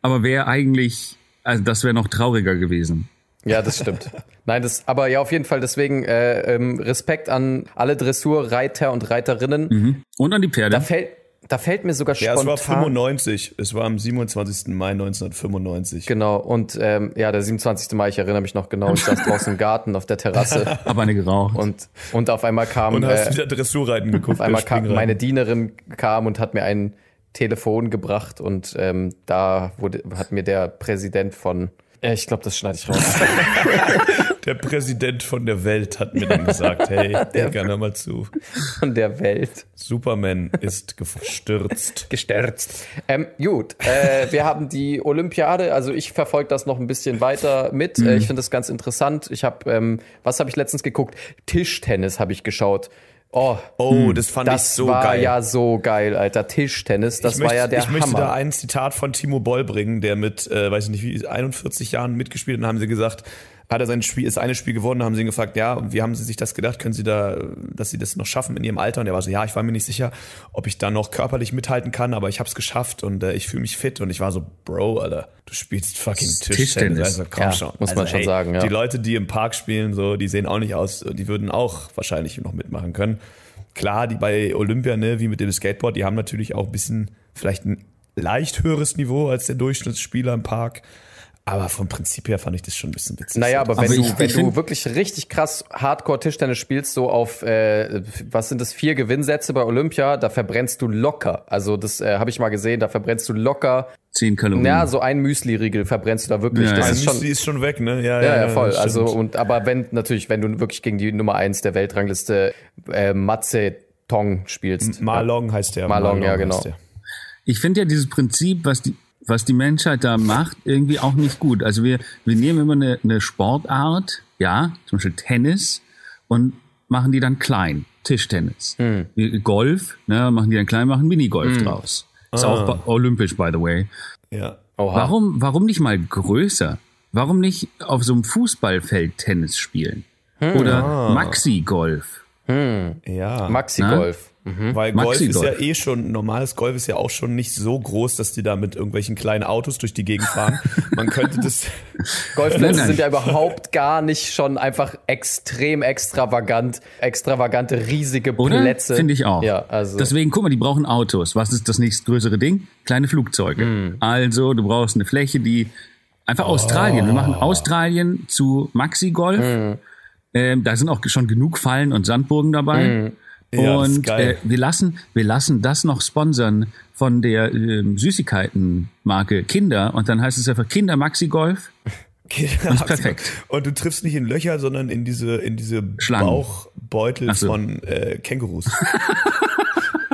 Aber wäre eigentlich, also das wäre noch trauriger gewesen. Ja, das stimmt. *laughs* Nein, das, aber ja, auf jeden Fall deswegen äh, ähm, Respekt an alle Dressurreiter und Reiterinnen. Mhm. Und an die Pferde. Da fällt, da fällt mir sogar spontan. Ja, es war 95. Es war am 27. Mai 1995. Genau. Und ähm, ja, der 27. Mai, ich erinnere mich noch genau. Ich saß draußen im Garten auf der Terrasse. *laughs* Aber eine geraucht. Und und auf einmal kam. Und hast äh, wieder Dressurreiten geguckt. Auf einmal kam meine Dienerin kam und hat mir ein Telefon gebracht und ähm, da wurde hat mir der Präsident von äh, ich glaube, das schneide ich raus. *laughs* der Präsident von der Welt hat mir dann gesagt, hey, *laughs* Digga, hör mal zu. Von der Welt. Superman ist gestürzt. *laughs* Gestürzt. Ähm, gut, äh, wir haben die Olympiade, also ich verfolge das noch ein bisschen weiter mit. Mhm. Äh, ich finde das ganz interessant. Ich habe, ähm, was habe ich letztens geguckt? Tischtennis habe ich geschaut. Oh, oh das fand das ich so geil. Das war ja so geil, Alter. Tischtennis, das ich war möchte, ja der ich Hammer. Ich möchte da ein Zitat von Timo Boll bringen, der mit, äh, weiß ich nicht wie, 41 Jahren mitgespielt und haben sie gesagt, hat er sein Spiel, ist eine Spiel gewonnen, haben sie ihn gefragt, ja, wie haben sie sich das gedacht? Können sie da, dass sie das noch schaffen in ihrem Alter? Und er war so, ja, ich war mir nicht sicher, ob ich da noch körperlich mithalten kann, aber ich habe es geschafft und äh, ich fühle mich fit. Und ich war so, Bro, Alter, du spielst fucking Tischtennis. Tischtennis. Also komm ja, schon. Muss also, man schon hey, sagen, ja. Die Leute, die im Park spielen, so, die sehen auch nicht aus, die würden auch wahrscheinlich noch mitmachen können. Klar, die bei Olympia, ne, wie mit dem Skateboard, die haben natürlich auch ein bisschen, vielleicht ein leicht höheres Niveau als der Durchschnittsspieler im Park. Aber vom Prinzip her fand ich das schon ein bisschen witzig. Naja, aber wenn, aber du, wenn du wirklich richtig krass Hardcore-Tischtennis spielst, so auf, äh, was sind das, vier Gewinnsätze bei Olympia, da verbrennst du locker. Also das äh, habe ich mal gesehen, da verbrennst du locker. Zehn Kalorien. Ja, so ein Müsli-Riegel verbrennst du da wirklich. Ja, das ist schon, ist schon weg, ne? Ja, ja, ja, voll. Also, und, aber wenn, natürlich, wenn du wirklich gegen die Nummer eins der Weltrangliste äh, Matze Tong spielst. Malong heißt der. Malong, Malong ja, genau. Ich finde ja dieses Prinzip, was die, was die Menschheit da macht, irgendwie auch nicht gut. Also wir, wir nehmen immer eine, eine Sportart, ja, zum Beispiel Tennis, und machen die dann klein. Tischtennis. Hm. Golf, ne, machen die dann klein, machen Minigolf hm. draus. Ist ah. auch olympisch, by the way. Ja. Oha. Warum, warum nicht mal größer? Warum nicht auf so einem Fußballfeld Tennis spielen? Hm. Oder ah. Maxi-Golf? Hm. Ja. Maxi-Golf. Mhm. Weil Golf ist ja eh schon, normales Golf ist ja auch schon nicht so groß, dass die da mit irgendwelchen kleinen Autos durch die Gegend fahren. *laughs* Man könnte das. *laughs* Golfplätze sind ja überhaupt gar nicht schon einfach extrem extravagant, extravagante, riesige Plätze. Finde ich auch. Ja, also. Deswegen, guck mal, die brauchen Autos. Was ist das nächstgrößere Ding? Kleine Flugzeuge. Mhm. Also, du brauchst eine Fläche, die einfach oh. Australien. Wir machen Australien zu Maxi-Golf. Mhm. Ähm, da sind auch schon genug Fallen und Sandburgen dabei. Mhm. Ja, und äh, wir lassen wir lassen das noch sponsern von der äh, Süßigkeitenmarke Kinder und dann heißt es einfach Kinder Maxi Golf. *laughs* und perfekt. Und du triffst nicht in Löcher, sondern in diese in diese Schlangen. Bauchbeutel so. von äh, Kängurus. *laughs*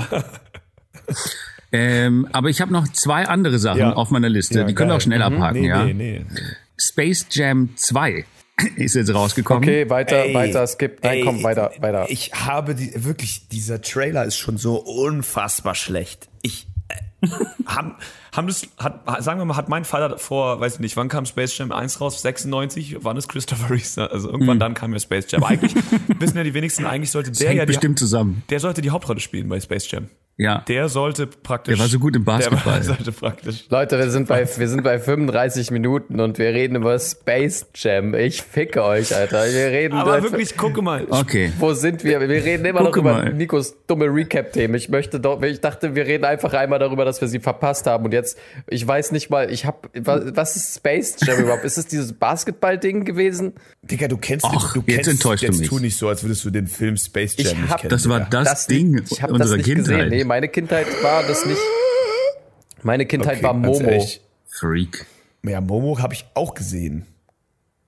*laughs* ähm, aber ich habe noch zwei andere Sachen ja. auf meiner Liste. Ja, Die können wir auch schnell mhm. abhaken, nee, ja. Nee, nee, nee. Space Jam 2 *coughs* ist jetzt rausgekommen. Okay, weiter, ey, weiter, skip. Nein, ey, komm, weiter, weiter. Ich habe die, wirklich, dieser Trailer ist schon so unfassbar schlecht. Ich, äh, *laughs* haben, haben das, hat, sagen wir mal, hat mein Vater vor, weiß ich nicht, wann kam Space Jam 1 raus? 96? Wann ist Christopher Reeve? Also irgendwann hm. dann kam ja Space Jam. Eigentlich *laughs* wissen ja die wenigsten, eigentlich sollte der ja bestimmt die, zusammen. Der sollte die Hauptrolle spielen bei Space Jam. Ja. Der sollte praktisch. Der war so gut im Basketball. Der *laughs* sollte praktisch. Leute, wir sind bei, wir sind bei 35 Minuten und wir reden über Space Jam. Ich ficke euch, Alter. Wir reden. Aber wirklich, gucke mal. Okay. Wo sind wir? Wir reden immer gucke noch über mal. Nikos dumme Recap-Themen. Ich möchte doch, ich dachte, wir reden einfach einmal darüber, dass wir sie verpasst haben und jetzt, ich weiß nicht mal, ich hab, was ist Space Jam *laughs* überhaupt? Ist es dieses Basketball-Ding gewesen? Digga, du kennst, Och, du jetzt kennst, enttäuscht jetzt du mich. tu nicht so, als würdest du den Film Space Jam ich nicht kennen. Das war das, das Ding ich hab unserer das nicht Kindheit. Gesehen. Nee, meine Kindheit war das nicht. Meine Kindheit okay, war Momo. Freak. Ja, Momo habe ich auch gesehen.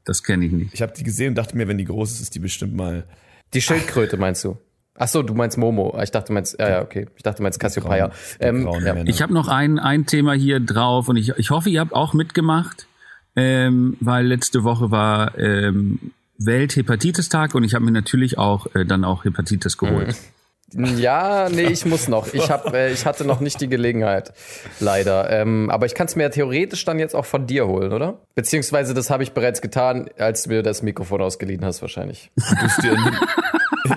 Das kenne ich nicht. Ich habe die gesehen und dachte mir, wenn die groß ist, ist die bestimmt mal. Die Schildkröte meinst du? Ach so, du meinst Momo. Ich dachte, du meinst, ja, ja, okay. Ich dachte, du meinst Cassiopeia. Ähm, ja. Ich habe noch ein, ein Thema hier drauf und ich, ich hoffe, ihr habt auch mitgemacht, ähm, weil letzte Woche war ähm, Welthepatitis-Tag und ich habe mir natürlich auch äh, dann auch Hepatitis geholt. Ja, nee, ich muss noch. Ich, hab, äh, ich hatte noch nicht die Gelegenheit, leider. Ähm, aber ich kann es mir theoretisch dann jetzt auch von dir holen, oder? Beziehungsweise das habe ich bereits getan, als du mir das Mikrofon ausgeliehen hast, wahrscheinlich. Du es dir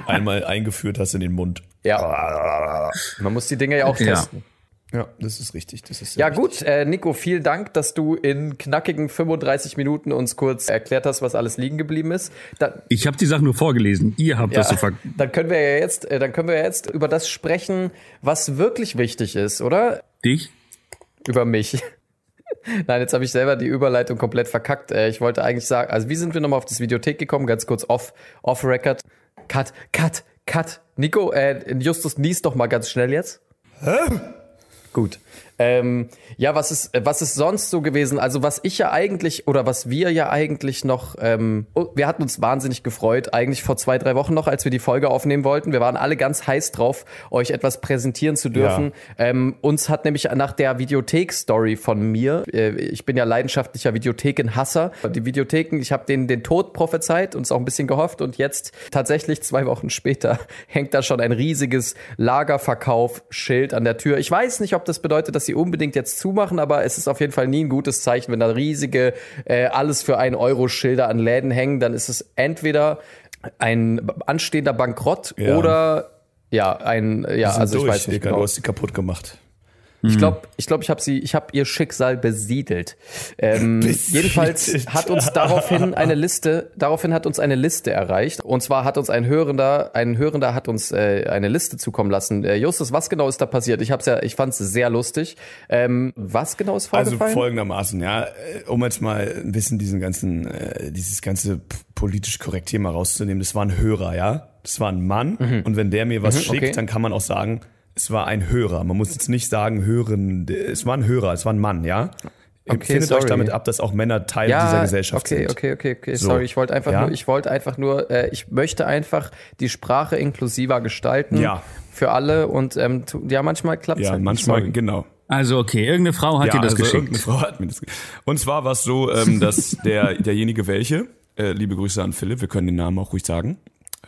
einmal eingeführt hast in den Mund. Ja. Man muss die Dinge ja auch testen. Ja. Ja, das ist richtig. Das ist ja gut, äh, Nico, vielen Dank, dass du in knackigen 35 Minuten uns kurz erklärt hast, was alles liegen geblieben ist. Da, ich habe die Sachen nur vorgelesen. Ihr habt ja, das so ver *laughs* Dann können wir ja jetzt, äh, dann können wir jetzt über das sprechen, was wirklich wichtig ist, oder? Dich? Über mich. *laughs* Nein, jetzt habe ich selber die Überleitung komplett verkackt. Äh, ich wollte eigentlich sagen, also wie sind wir nochmal auf das Videothek gekommen? Ganz kurz off, off Record. Cut, cut, cut. Nico, äh, Justus niest doch mal ganz schnell jetzt. Hä? Gut. Ähm, ja, was ist, was ist sonst so gewesen? Also was ich ja eigentlich oder was wir ja eigentlich noch, ähm, oh, wir hatten uns wahnsinnig gefreut, eigentlich vor zwei, drei Wochen noch, als wir die Folge aufnehmen wollten. Wir waren alle ganz heiß drauf, euch etwas präsentieren zu dürfen. Ja. Ähm, uns hat nämlich nach der Videothek-Story von mir, äh, ich bin ja leidenschaftlicher Videotheken-Hasser, die Videotheken, ich habe denen den Tod prophezeit und es auch ein bisschen gehofft und jetzt tatsächlich zwei Wochen später *laughs* hängt da schon ein riesiges Lagerverkauf-Schild an der Tür. Ich weiß nicht, ob das bedeutet, dass sie unbedingt jetzt zumachen, aber es ist auf jeden Fall nie ein gutes Zeichen, wenn da riesige äh, alles für einen Euro Schilder an Läden hängen, dann ist es entweder ein anstehender Bankrott ja. oder ja, ein ja, also durch, ich weiß nicht Digga, genau. Du hast sie kaputt gemacht. Ich glaube, ich glaube, ich habe sie, ich habe ihr Schicksal besiedelt. Ähm, *laughs* besiedelt. Jedenfalls hat uns daraufhin eine Liste, daraufhin hat uns eine Liste erreicht. Und zwar hat uns ein Hörender, ein Hörender hat uns äh, eine Liste zukommen lassen. Äh, Justus, was genau ist da passiert? Ich hab's ja, ich fand's sehr lustig. Ähm, was genau ist vorgefallen? Also folgendermaßen, ja, äh, um jetzt mal ein bisschen diesen ganzen, äh, dieses ganze politisch korrekt Thema rauszunehmen. Das war ein Hörer, ja. Das war ein Mann. Mhm. Und wenn der mir was mhm, schickt, okay. dann kann man auch sagen, es war ein Hörer. Man muss jetzt nicht sagen Hören. Es war ein Hörer, es war ein Mann, ja? Okay, Findet sorry. euch damit ab, dass auch Männer Teil ja, dieser Gesellschaft okay, sind. Okay, okay, okay, okay. So. Sorry, ich wollte einfach ja? nur, ich wollte einfach nur, äh, ich möchte einfach die Sprache inklusiver gestalten. Ja. Für alle und ähm, ja, manchmal klappt es ja, halt manchmal, nicht. genau. Also okay, irgendeine Frau hat ja, dir das also geschickt. Irgendeine Frau hat mir das Und zwar war es so, ähm, *laughs* dass der derjenige welche, äh, liebe Grüße an Philipp, wir können den Namen auch ruhig sagen.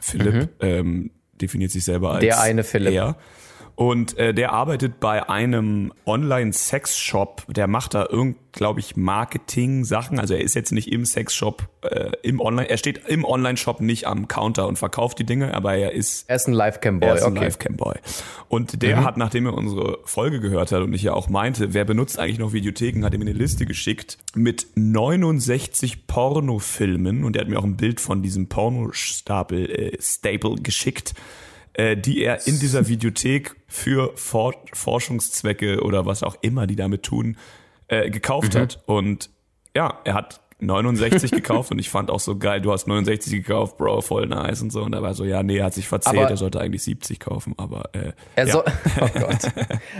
Philipp mhm. ähm, definiert sich selber als der eine Philipp. Er. Und äh, der arbeitet bei einem Online-Sex-Shop. Der macht da irgend, glaube ich, Marketing-Sachen. Also er ist jetzt nicht im Sex-Shop, äh, im Online, er steht im Online-Shop nicht am Counter und verkauft die Dinge, aber er ist. Er ist ein Livecam-Boy. Er ist ein okay. Livecam-Boy. Und der mhm. hat, nachdem er unsere Folge gehört hat und ich ja auch meinte, wer benutzt eigentlich noch Videotheken, hat ihm eine Liste geschickt mit 69 Pornofilmen und er hat mir auch ein Bild von diesem Pornostapel äh, Staple geschickt äh, die er in *laughs* dieser Videothek für For Forschungszwecke oder was auch immer die damit tun, äh, gekauft mhm. hat. Und ja, er hat 69 *laughs* gekauft und ich fand auch so geil, du hast 69 gekauft, Bro, voll nice und so. Und er war so, ja, nee, er hat sich verzählt, aber er sollte eigentlich 70 kaufen, aber äh, er ja. soll, *laughs* oh Gott.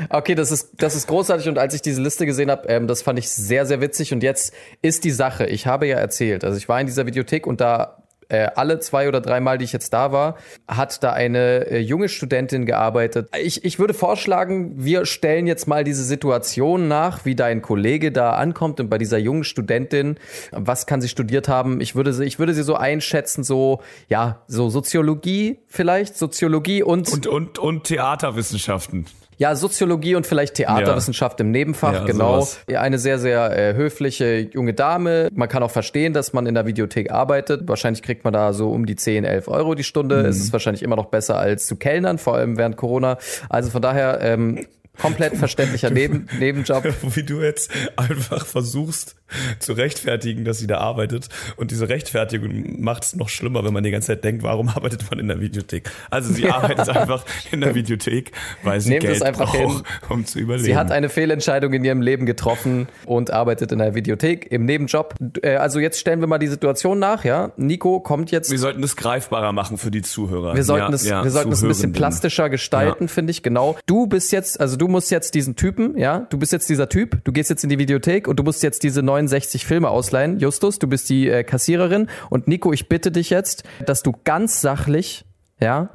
Okay, das ist, das ist großartig und als ich diese Liste gesehen habe, ähm, das fand ich sehr, sehr witzig und jetzt ist die Sache, ich habe ja erzählt, also ich war in dieser Videothek und da äh, alle zwei oder drei Mal, die ich jetzt da war, hat da eine äh, junge Studentin gearbeitet. Ich, ich würde vorschlagen, wir stellen jetzt mal diese Situation nach, wie dein Kollege da ankommt und bei dieser jungen Studentin, was kann sie studiert haben? Ich würde sie, ich würde sie so einschätzen, so, ja, so Soziologie vielleicht, Soziologie und und, und, und Theaterwissenschaften. Ja, Soziologie und vielleicht Theaterwissenschaft ja. im Nebenfach, ja, genau. Sowas. Eine sehr, sehr äh, höfliche junge Dame. Man kann auch verstehen, dass man in der Videothek arbeitet. Wahrscheinlich kriegt man da so um die 10, 11 Euro die Stunde. Mhm. Es ist wahrscheinlich immer noch besser als zu Kellnern, vor allem während Corona. Also von daher ähm, komplett verständlicher Neben Nebenjob. *laughs* Wie du jetzt einfach versuchst, zu rechtfertigen, dass sie da arbeitet. Und diese Rechtfertigung macht es noch schlimmer, wenn man die ganze Zeit denkt, warum arbeitet man in der Videothek? Also sie *laughs* arbeitet einfach in der Videothek, weil sie Nehmt Geld braucht, hin. um zu überleben. Sie hat eine Fehlentscheidung in ihrem Leben getroffen und arbeitet in der Videothek im Nebenjob. Äh, also jetzt stellen wir mal die Situation nach, ja. Nico kommt jetzt. Wir sollten es greifbarer machen für die Zuhörer. Wir sollten ja, es, ja, wir sollten es ein bisschen plastischer gestalten, ja. finde ich, genau. Du bist jetzt, also du musst jetzt diesen Typen, ja, du bist jetzt dieser Typ, du gehst jetzt in die Videothek und du musst jetzt diese 69 Filme ausleihen. Justus, du bist die äh, Kassiererin und Nico, ich bitte dich jetzt, dass du ganz sachlich, ja,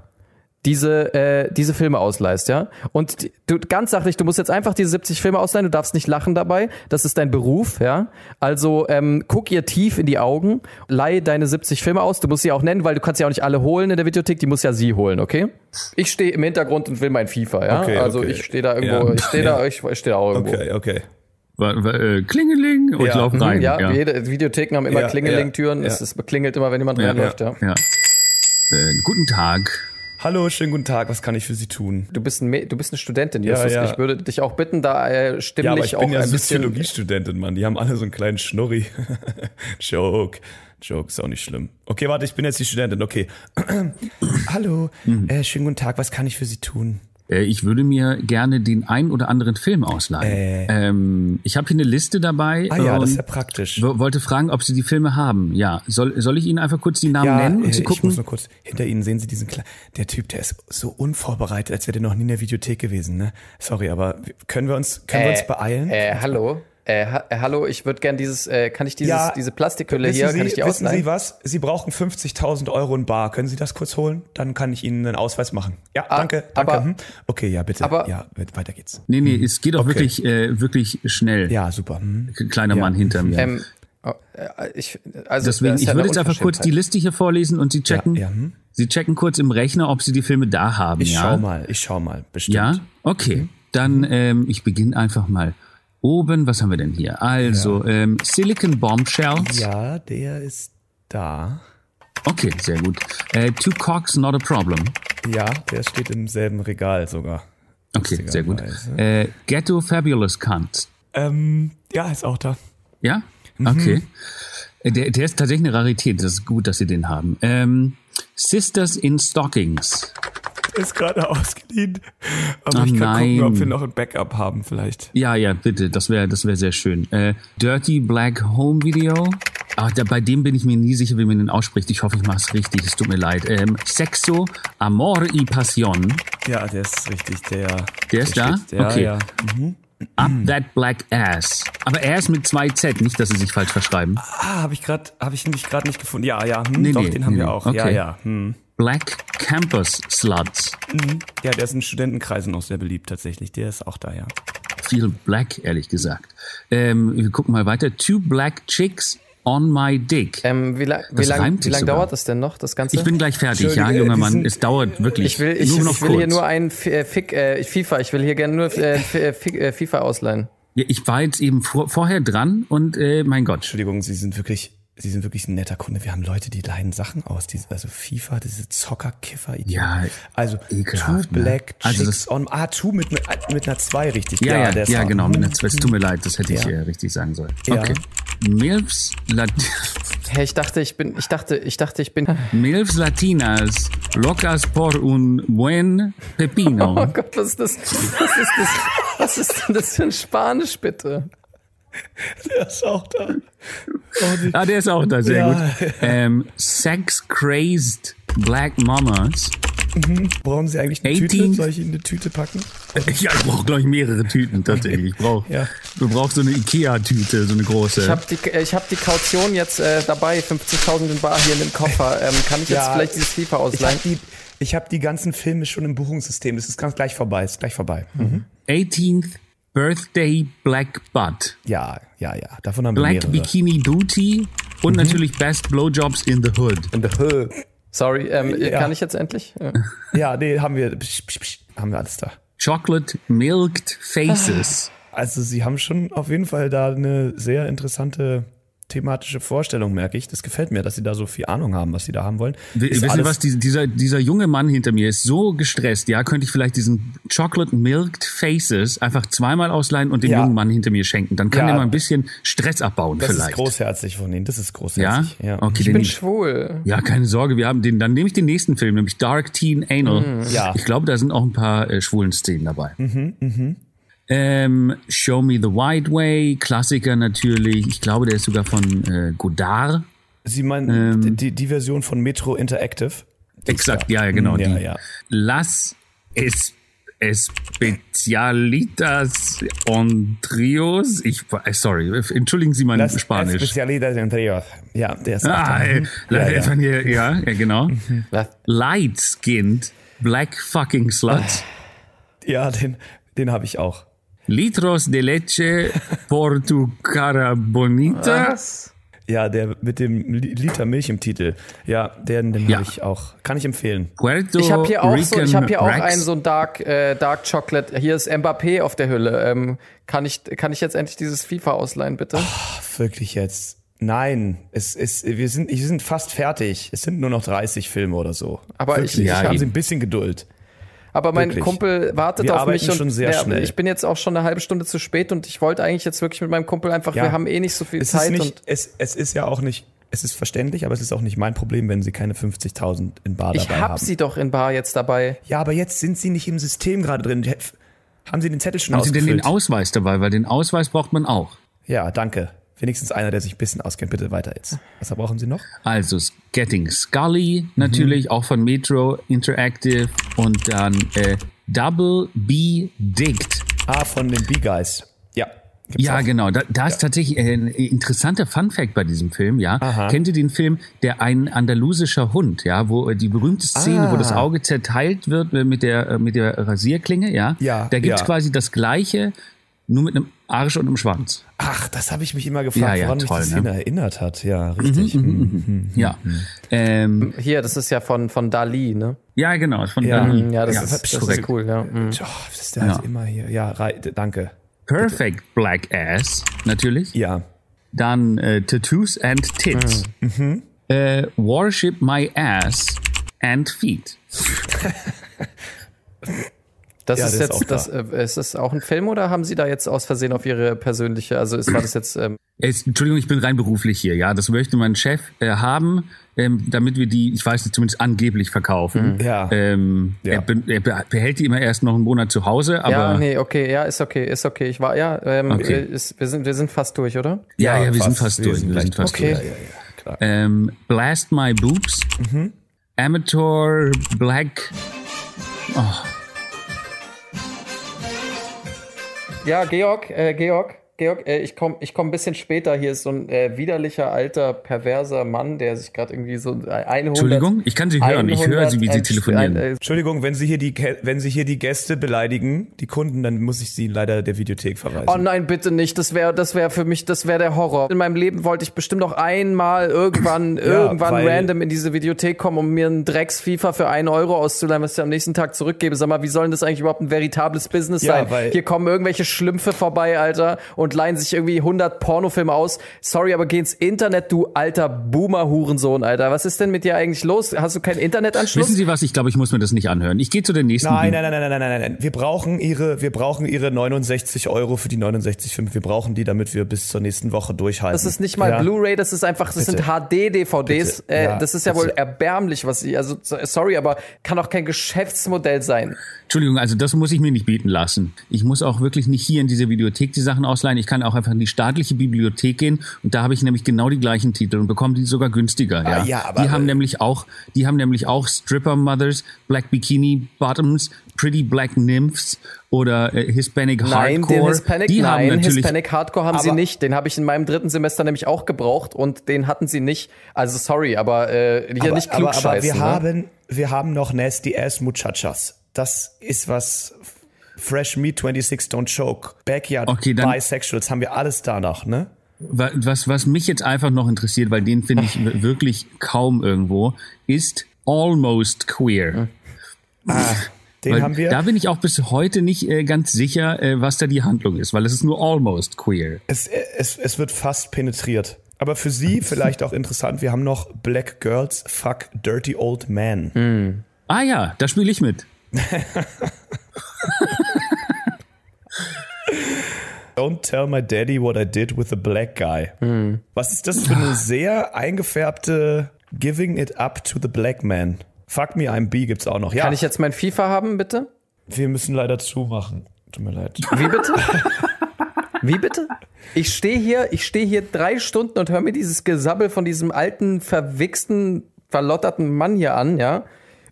diese äh, diese Filme ausleihst, ja? Und du ganz sachlich, du musst jetzt einfach diese 70 Filme ausleihen, du darfst nicht lachen dabei, das ist dein Beruf, ja? Also ähm, guck ihr tief in die Augen, leih deine 70 Filme aus, du musst sie auch nennen, weil du kannst ja auch nicht alle holen in der Videothek, die muss ja sie holen, okay? Ich stehe im Hintergrund und will mein FIFA, ja? Okay, also okay. ich stehe da irgendwo, ja. ich stehe da, *laughs* ich, ich stehe da auch irgendwo. Okay, okay. Äh, Klingeling und ja. laufen mhm, rein. Ja, ja, jede Videotheken haben immer ja, Klingeling-Türen. Es, es klingelt immer, wenn jemand reinläuft. Ja. Ja. Äh, guten Tag. Hallo, schönen guten Tag. Was kann ich für Sie tun? Du bist, ein, du bist eine Studentin, Justus. Ja, ja. Ich würde dich auch bitten, da äh, stimmlich ja, aber ich bin ja Soziologiestudentin, Mann. Die haben alle so einen kleinen Schnurri. *laughs* Joke. Joke ist auch nicht schlimm. Okay, warte, ich bin jetzt die Studentin. Okay. *clears throat* Hallo, mhm. äh, schönen guten Tag. Was kann ich für Sie tun? Äh, ich würde mir gerne den ein oder anderen Film ausleihen. Äh. Ähm, ich habe hier eine Liste dabei. Ah ja, das ist ja praktisch. Wollte fragen, ob Sie die Filme haben. Ja, soll, soll ich Ihnen einfach kurz die Namen ja, nennen und Sie äh, gucken? Ich muss nur kurz. Hinter Ihnen sehen Sie diesen Kle der Typ, der ist so unvorbereitet, als wäre der noch nie in der Videothek gewesen. Ne? Sorry, aber können wir uns können wir uns beeilen? Äh, hallo. Äh, ha äh, hallo, ich würde gern dieses, äh, kann ich dieses, ja, diese Plastikhülle hier, Sie, kann ich die wissen ausleihen? Sie was? Sie brauchen 50.000 Euro in Bar. Können Sie das kurz holen? Dann kann ich Ihnen einen Ausweis machen. Ja, ah, danke, danke. Aber, hm. okay, ja, bitte. Aber, ja, weiter geht's. Nee, nee, es geht auch okay. wirklich, äh, wirklich schnell. Ja, super. Hm. Kleiner ja. Mann hinter mir. Ähm, oh, äh, ich, also, Deswegen, ich würde jetzt einfach kurz die Liste hier vorlesen und Sie checken. Ja, ja, hm. Sie checken kurz im Rechner, ob Sie die Filme da haben. Ich ja? schau mal, ich schau mal, bestimmt. Ja, okay. Mhm. Dann, ähm, ich beginne einfach mal oben, was haben wir denn hier? Also, ja. ähm, Silicon Bombshells. Ja, der ist da. Okay, sehr gut. Äh, Two Cocks, not a problem. Ja, der steht im selben Regal sogar. Okay, sehr gut. Äh, Ghetto Fabulous Cunt. Ähm, ja, ist auch da. Ja? Mhm. Okay. Mhm. Der, der ist tatsächlich eine Rarität. Das ist gut, dass Sie den haben. Ähm, Sisters in Stockings *laughs* ist gerade ausgeliehen. Aber oh, ich kann nein. gucken, ob wir noch ein Backup haben vielleicht. Ja, ja, bitte. Das wäre das wäre sehr schön. Äh, Dirty Black Home Video. Ach, da, bei dem bin ich mir nie sicher, wie man den ausspricht. Ich hoffe, ich mache es richtig. Es tut mir leid. Ähm, Sexo Amor y Passion. Ja, der ist richtig. Der, der ist der da? Steht, ja, okay. Ja. Mhm. Up That Black Ass. Aber Ass mit zwei Z, nicht, dass sie sich falsch verschreiben. Ah, habe ich gerade, habe ich nämlich gerade nicht gefunden. Ja, ja, hm, nee, doch, nee, den haben nee, wir auch. Okay. Ja, ja. Hm. Black Campus Sluts. Mhm. Ja, der ist in Studentenkreisen auch sehr beliebt tatsächlich. Der ist auch da, ja. Viel Black, ehrlich gesagt. Ähm, wir gucken mal weiter. Two Black Chicks on my dick. Ähm, wie, la wie lange lang dauert das denn noch, das Ganze? Ich bin gleich fertig, ja, junger Mann. Es dauert wirklich. Ich will, ich, nur noch ich will kurz. hier nur ein äh, Fick, äh, FIFA, ich will hier gerne nur äh, äh, FIFA ausleihen. Ja, ich war jetzt eben vor, vorher dran und äh, mein Gott. Entschuldigung, Sie sind wirklich Sie sind wirklich ein netter Kunde. Wir haben Leute, die leihen Sachen aus. Die, also FIFA, diese Zocker-Kiffer. Ja, also Two Black ne? also das, on, ah, Two mit, mit einer 2 richtig. Ja, ja, ja, ja genau, mit einer 2. Es tut mir leid, das hätte ich ja. richtig sagen sollen. Okay. Milfs Latinas. Hey, ich dachte, ich bin, ich dachte, ich dachte, ich bin. Milfs Latinas, locas por un buen pepino. Oh Gott, was ist das? Was ist das? Was ist denn das für ein Spanisch, bitte? *laughs* Der ist auch da. Oh, ah, der ist auch da, sehr ja. gut. Ähm, Sex Crazed Black Mamas. Mhm. Brauchen Sie eigentlich eine 18? Tüte? Soll ich Ihnen eine Tüte packen? *laughs* Ja, ich brauche, glaube ich, mehrere Tüten tatsächlich. Ich brauche, ja. Du brauchst so eine Ikea-Tüte, so eine große. Ich habe die, ich hab die Kaution jetzt äh, dabei, 50.000 in Bar hier in dem Koffer. Ähm, kann ich jetzt ja, vielleicht dieses FIFA ausleihen? Ich habe die, hab die ganzen Filme schon im Buchungssystem. Das ist ganz gleich vorbei. Ist gleich vorbei. Mhm. 18th Birthday Black Butt. Ja, ja, ja. Davon haben Black wir mehrere. Bikini Booty und mhm. natürlich Best Blowjobs in the Hood. In the Hood. Sorry, ähm, ja. kann ich jetzt endlich? Ja, *laughs* ja nee, haben wir, haben wir alles da. Chocolate Milked Faces. Also sie haben schon auf jeden Fall da eine sehr interessante thematische Vorstellung, merke ich. Das gefällt mir, dass sie da so viel Ahnung haben, was sie da haben wollen. Ist Wissen Sie was, dieser, dieser junge Mann hinter mir ist so gestresst, ja, könnte ich vielleicht diesen Chocolate Milked Faces einfach zweimal ausleihen und dem ja. jungen Mann hinter mir schenken. Dann kann ja. er mal ein bisschen Stress abbauen das vielleicht. Das ist großherzig von Ihnen, das ist großherzig. Ja? ja. Okay, ich bin schwul. Ja, keine Sorge, wir haben den, dann nehme ich den nächsten Film, nämlich Dark Teen Anal. Mhm. Ja. Ich glaube, da sind auch ein paar äh, schwulen Szenen dabei. Mhm, mhm. Ähm, Show Me the White Way, Klassiker natürlich. Ich glaube, der ist sogar von äh, Godard. Sie meinen ähm, die, die Version von Metro Interactive? Exakt, ja, ja, genau. Ja, die. ja. Las es Especialitas on Trios. Ich, äh, sorry, entschuldigen Sie mein Las Spanisch. Especialitas en Trios. Ja, der ist ah, äh, ja, *laughs* ja. ja, ja, genau. Light Skinned Black Fucking Sluts. Ja, den, den habe ich auch. Litros de leche por tu cara bonita. Was? Ja, der mit dem Liter Milch im Titel. Ja, den, den ja. habe ich auch. Kann ich empfehlen. Puerto ich habe hier auch Rican so, ich habe hier auch einen so ein Dark äh, Dark Chocolate. Hier ist Mbappé auf der Hülle. Ähm, kann ich kann ich jetzt endlich dieses FIFA ausleihen, bitte? Oh, wirklich jetzt? Nein, es ist wir sind wir sind fast fertig. Es sind nur noch 30 Filme oder so. Aber wirklich, ich, ja, haben Sie ein bisschen Geduld. Aber mein wirklich. Kumpel wartet wir auf mich schon und sehr der, schnell. ich bin jetzt auch schon eine halbe Stunde zu spät und ich wollte eigentlich jetzt wirklich mit meinem Kumpel einfach, ja. wir haben eh nicht so viel es Zeit. Nicht, es, es ist ja auch nicht es ist verständlich, aber es ist auch nicht mein Problem, wenn Sie keine 50.000 in Bar ich dabei hab haben. Ich habe sie doch in Bar jetzt dabei. Ja, aber jetzt sind Sie nicht im System gerade drin. Haben Sie den Zettel schon Haben ausgefüllt? Sie denn den Ausweis dabei? Weil den Ausweis braucht man auch. Ja, danke. Wenigstens einer, der sich ein bisschen auskennt. Bitte weiter jetzt. Was brauchen Sie noch? Also Getting Scully natürlich, mhm. auch von Metro Interactive und dann äh, Double B Digged. Ah, von den B-Guys. Ja. ja, auch. genau. Da, da ist ja. tatsächlich äh, ein interessanter Fun Fact bei diesem Film, ja. Aha. Kennt ihr den Film Der ein andalusischer Hund, ja, wo äh, die berühmte Szene, ah. wo das Auge zerteilt wird äh, mit der mit der Rasierklinge, ja? Ja. Da gibt's ja. quasi das gleiche, nur mit einem Arsch und einem Schwanz. Ach, das habe ich mich immer gefragt, ja, ja, woran toll, mich das ne? erinnert hat. Ja, mhm, richtig. Mhm, mhm, mhm, ja. Ähm, Hier, das ist ja von, von Dali, ne? Ja, genau, von ja. Dali. Ja, das, ist, das ist cool, ja. Mhm. Oh, das ist der halt immer hier. Ja, danke. Perfect Bitte. Black Ass, natürlich. Ja. Dann äh, Tattoos and Tits. Mhm. Äh, worship My Ass and Feet. *laughs* Das ja, ist das jetzt, ist das, äh, ist das auch ein Film oder haben Sie da jetzt aus Versehen auf Ihre persönliche, also ist, war das jetzt? Ähm es, Entschuldigung, ich bin rein beruflich hier, ja. Das möchte mein Chef äh, haben, ähm, damit wir die, ich weiß nicht, zumindest angeblich verkaufen. Mhm. Ja. Ähm, ja. Er, er, behält die immer erst noch einen Monat zu Hause, aber. Ja, nee, okay, ja, ist okay, ist okay. Ich war, ja, ähm, okay. Äh, ist, wir sind, wir sind fast durch, oder? Ja, ja, ja wir fast, sind fast wir durch. Sind wir sind fast okay. durch. Ja, ja, ja, klar. Ähm, Blast My Boobs. Mhm. Amateur Black. Oh. Ja, Georg, äh, Georg, Georg, äh, ich komme ich komm ein bisschen später. Hier ist so ein äh, widerlicher, alter, perverser Mann, der sich gerade irgendwie so 100... Entschuldigung, ich kann Sie hören. 100, ich höre Sie, wie Sie telefonieren. Ein, äh, Entschuldigung, wenn Sie, hier die, wenn Sie hier die Gäste beleidigen, die Kunden, dann muss ich Sie leider der Videothek verweisen. Oh nein, bitte nicht. Das wäre das wär für mich, das wäre der Horror. In meinem Leben wollte ich bestimmt noch einmal irgendwann, ja, irgendwann random in diese Videothek kommen, um mir einen Drecks-FIFA für einen Euro auszuleihen, was ich am nächsten Tag zurückgebe. Sag mal, wie soll denn das eigentlich überhaupt ein veritables Business ja, sein? Hier kommen irgendwelche Schlümpfe vorbei, Alter, und leihen sich irgendwie 100 Pornofilme aus. Sorry, aber geh ins Internet, du alter Boomer-Hurensohn, Alter. Was ist denn mit dir eigentlich los? Hast du keinen Internetanschluss? Wissen Sie was? Ich glaube, ich muss mir das nicht anhören. Ich gehe zu der nächsten. Nein, nein, nein, nein, nein, nein, nein. Wir brauchen ihre, wir brauchen ihre 69 Euro für die 69,5. Wir brauchen die, damit wir bis zur nächsten Woche durchhalten. Das ist nicht mal ja? Blu-ray, das ist einfach, das Bitte. sind HD-DVDs. Äh, ja, das ist ja bitte. wohl erbärmlich, was sie, also sorry, aber kann auch kein Geschäftsmodell sein. Entschuldigung, also das muss ich mir nicht bieten lassen. Ich muss auch wirklich nicht hier in diese Videothek die Sachen ausleihen. Ich kann auch einfach in die staatliche Bibliothek gehen und da habe ich nämlich genau die gleichen Titel und bekomme die sogar günstiger. Ja, ah, ja aber die haben nämlich auch, die haben nämlich auch Stripper Mothers, Black Bikini Bottoms, Pretty Black Nymphs oder äh, Hispanic nein, Hardcore. Den Hispanic, die nein, haben natürlich, Hispanic Hardcore haben sie nicht. Den habe ich in meinem dritten Semester nämlich auch gebraucht und den hatten sie nicht. Also sorry, aber äh, hier aber, nicht klug aber, aber wir ne? haben, wir haben noch Nasty Ass Muchachas. Das ist was Fresh Meat 26 Don't Choke, Backyard okay, dann, Bisexuals, haben wir alles da noch, ne? Was, was mich jetzt einfach noch interessiert, weil den finde ich *laughs* wirklich kaum irgendwo, ist Almost Queer. Ah, den weil haben wir. Da bin ich auch bis heute nicht äh, ganz sicher, äh, was da die Handlung ist, weil es ist nur Almost Queer. Es, es, es wird fast penetriert. Aber für Sie *laughs* vielleicht auch interessant, wir haben noch Black Girls Fuck Dirty Old Man. Mm. Ah ja, da spiele ich mit. Don't tell my daddy what I did with the black guy. Hm. Was ist das für eine sehr eingefärbte Giving it up to the black man? Fuck me, I'm B gibt's auch noch. Ja. Kann ich jetzt mein FIFA haben, bitte? Wir müssen leider zumachen. Tut mir leid. Wie bitte? Wie bitte? Ich stehe hier, ich stehe hier drei Stunden und höre mir dieses Gesabbel von diesem alten, verwichsten, verlotterten Mann hier an, ja?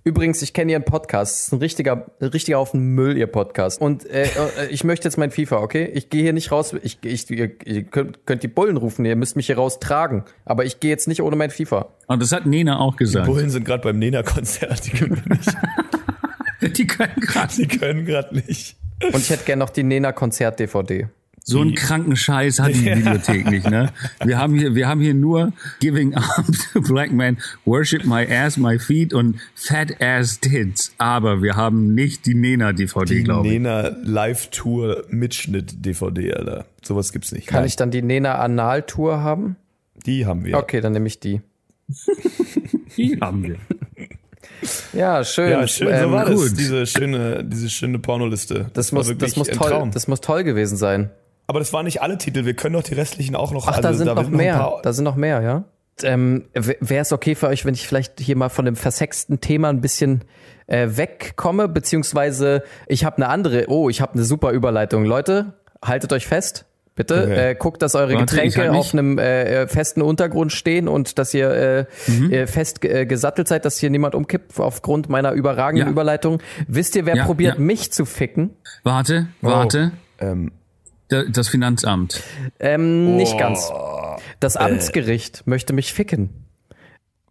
Übrigens, ich kenne Ihren Podcast. Das ist ein richtiger, richtiger Haufen Müll, Ihr Podcast. Und äh, äh, ich möchte jetzt mein FIFA, okay? Ich gehe hier nicht raus. Ich, ich, ihr, ihr könnt, könnt die Bullen rufen. Ihr müsst mich hier raus tragen. Aber ich gehe jetzt nicht ohne mein FIFA. Und das hat Nena auch gesagt. Die Bullen sind gerade beim Nena-Konzert. Die können nicht. *laughs* die können gerade. Die können gerade nicht. Und ich hätte gerne noch die Nena-Konzert-DVD. So einen kranken Scheiß hat die *laughs* Bibliothek nicht, ne? Wir haben hier, wir haben hier nur Giving Up *laughs* to Black Man, Worship My Ass, My Feet und Fat Ass Tits. Aber wir haben nicht die Nena DVD, glaube ich. Die Nena Live Tour Mitschnitt DVD, Alter. Sowas gibt's nicht. Kann Nein. ich dann die Nena Anal Tour haben? Die haben wir. Okay, dann nehme ich die. die haben wir. Ja, schön. Ja, schön, ähm, so war gut. das, diese schöne, diese schöne Pornoliste. Das, das muss, das muss toll, das muss toll gewesen sein. Aber das waren nicht alle Titel. Wir können doch die restlichen auch noch. Ach, also, da sind da noch mehr. Noch da sind noch mehr, ja? ähm, wäre es okay für euch, wenn ich vielleicht hier mal von dem versexten Thema ein bisschen äh, wegkomme, beziehungsweise ich habe eine andere, oh, ich habe eine super Überleitung. Leute, haltet euch fest. Bitte okay. äh, guckt, dass eure Warte, Getränke auf einem äh, festen Untergrund stehen und dass ihr äh, mhm. äh, fest äh, gesattelt seid, dass hier niemand umkippt aufgrund meiner überragenden ja. Überleitung. Wisst ihr, wer ja, probiert, ja. mich zu ficken? Warte, warte. Oh. Ähm. Das Finanzamt. Ähm, oh. Nicht ganz. Das äh. Amtsgericht möchte mich ficken.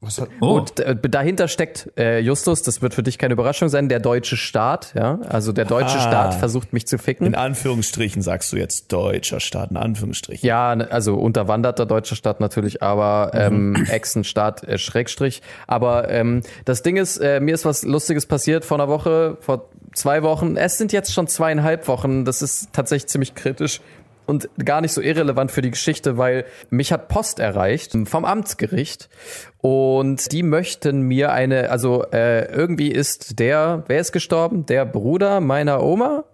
Was hat, oh. Und äh, dahinter steckt äh, Justus, das wird für dich keine Überraschung sein, der deutsche Staat, ja. Also der deutsche ah, Staat versucht mich zu ficken. In Anführungsstrichen sagst du jetzt deutscher Staat, in Anführungsstrichen. Ja, also unterwanderter deutscher Staat natürlich, aber ähm, mhm. Echsenstaat, äh, Schrägstrich. Aber ähm, das Ding ist, äh, mir ist was Lustiges passiert vor einer Woche, vor zwei Wochen. Es sind jetzt schon zweieinhalb Wochen. Das ist tatsächlich ziemlich kritisch und gar nicht so irrelevant für die Geschichte, weil mich hat Post erreicht vom Amtsgericht und die möchten mir eine, also äh, irgendwie ist der, wer ist gestorben? Der Bruder meiner Oma,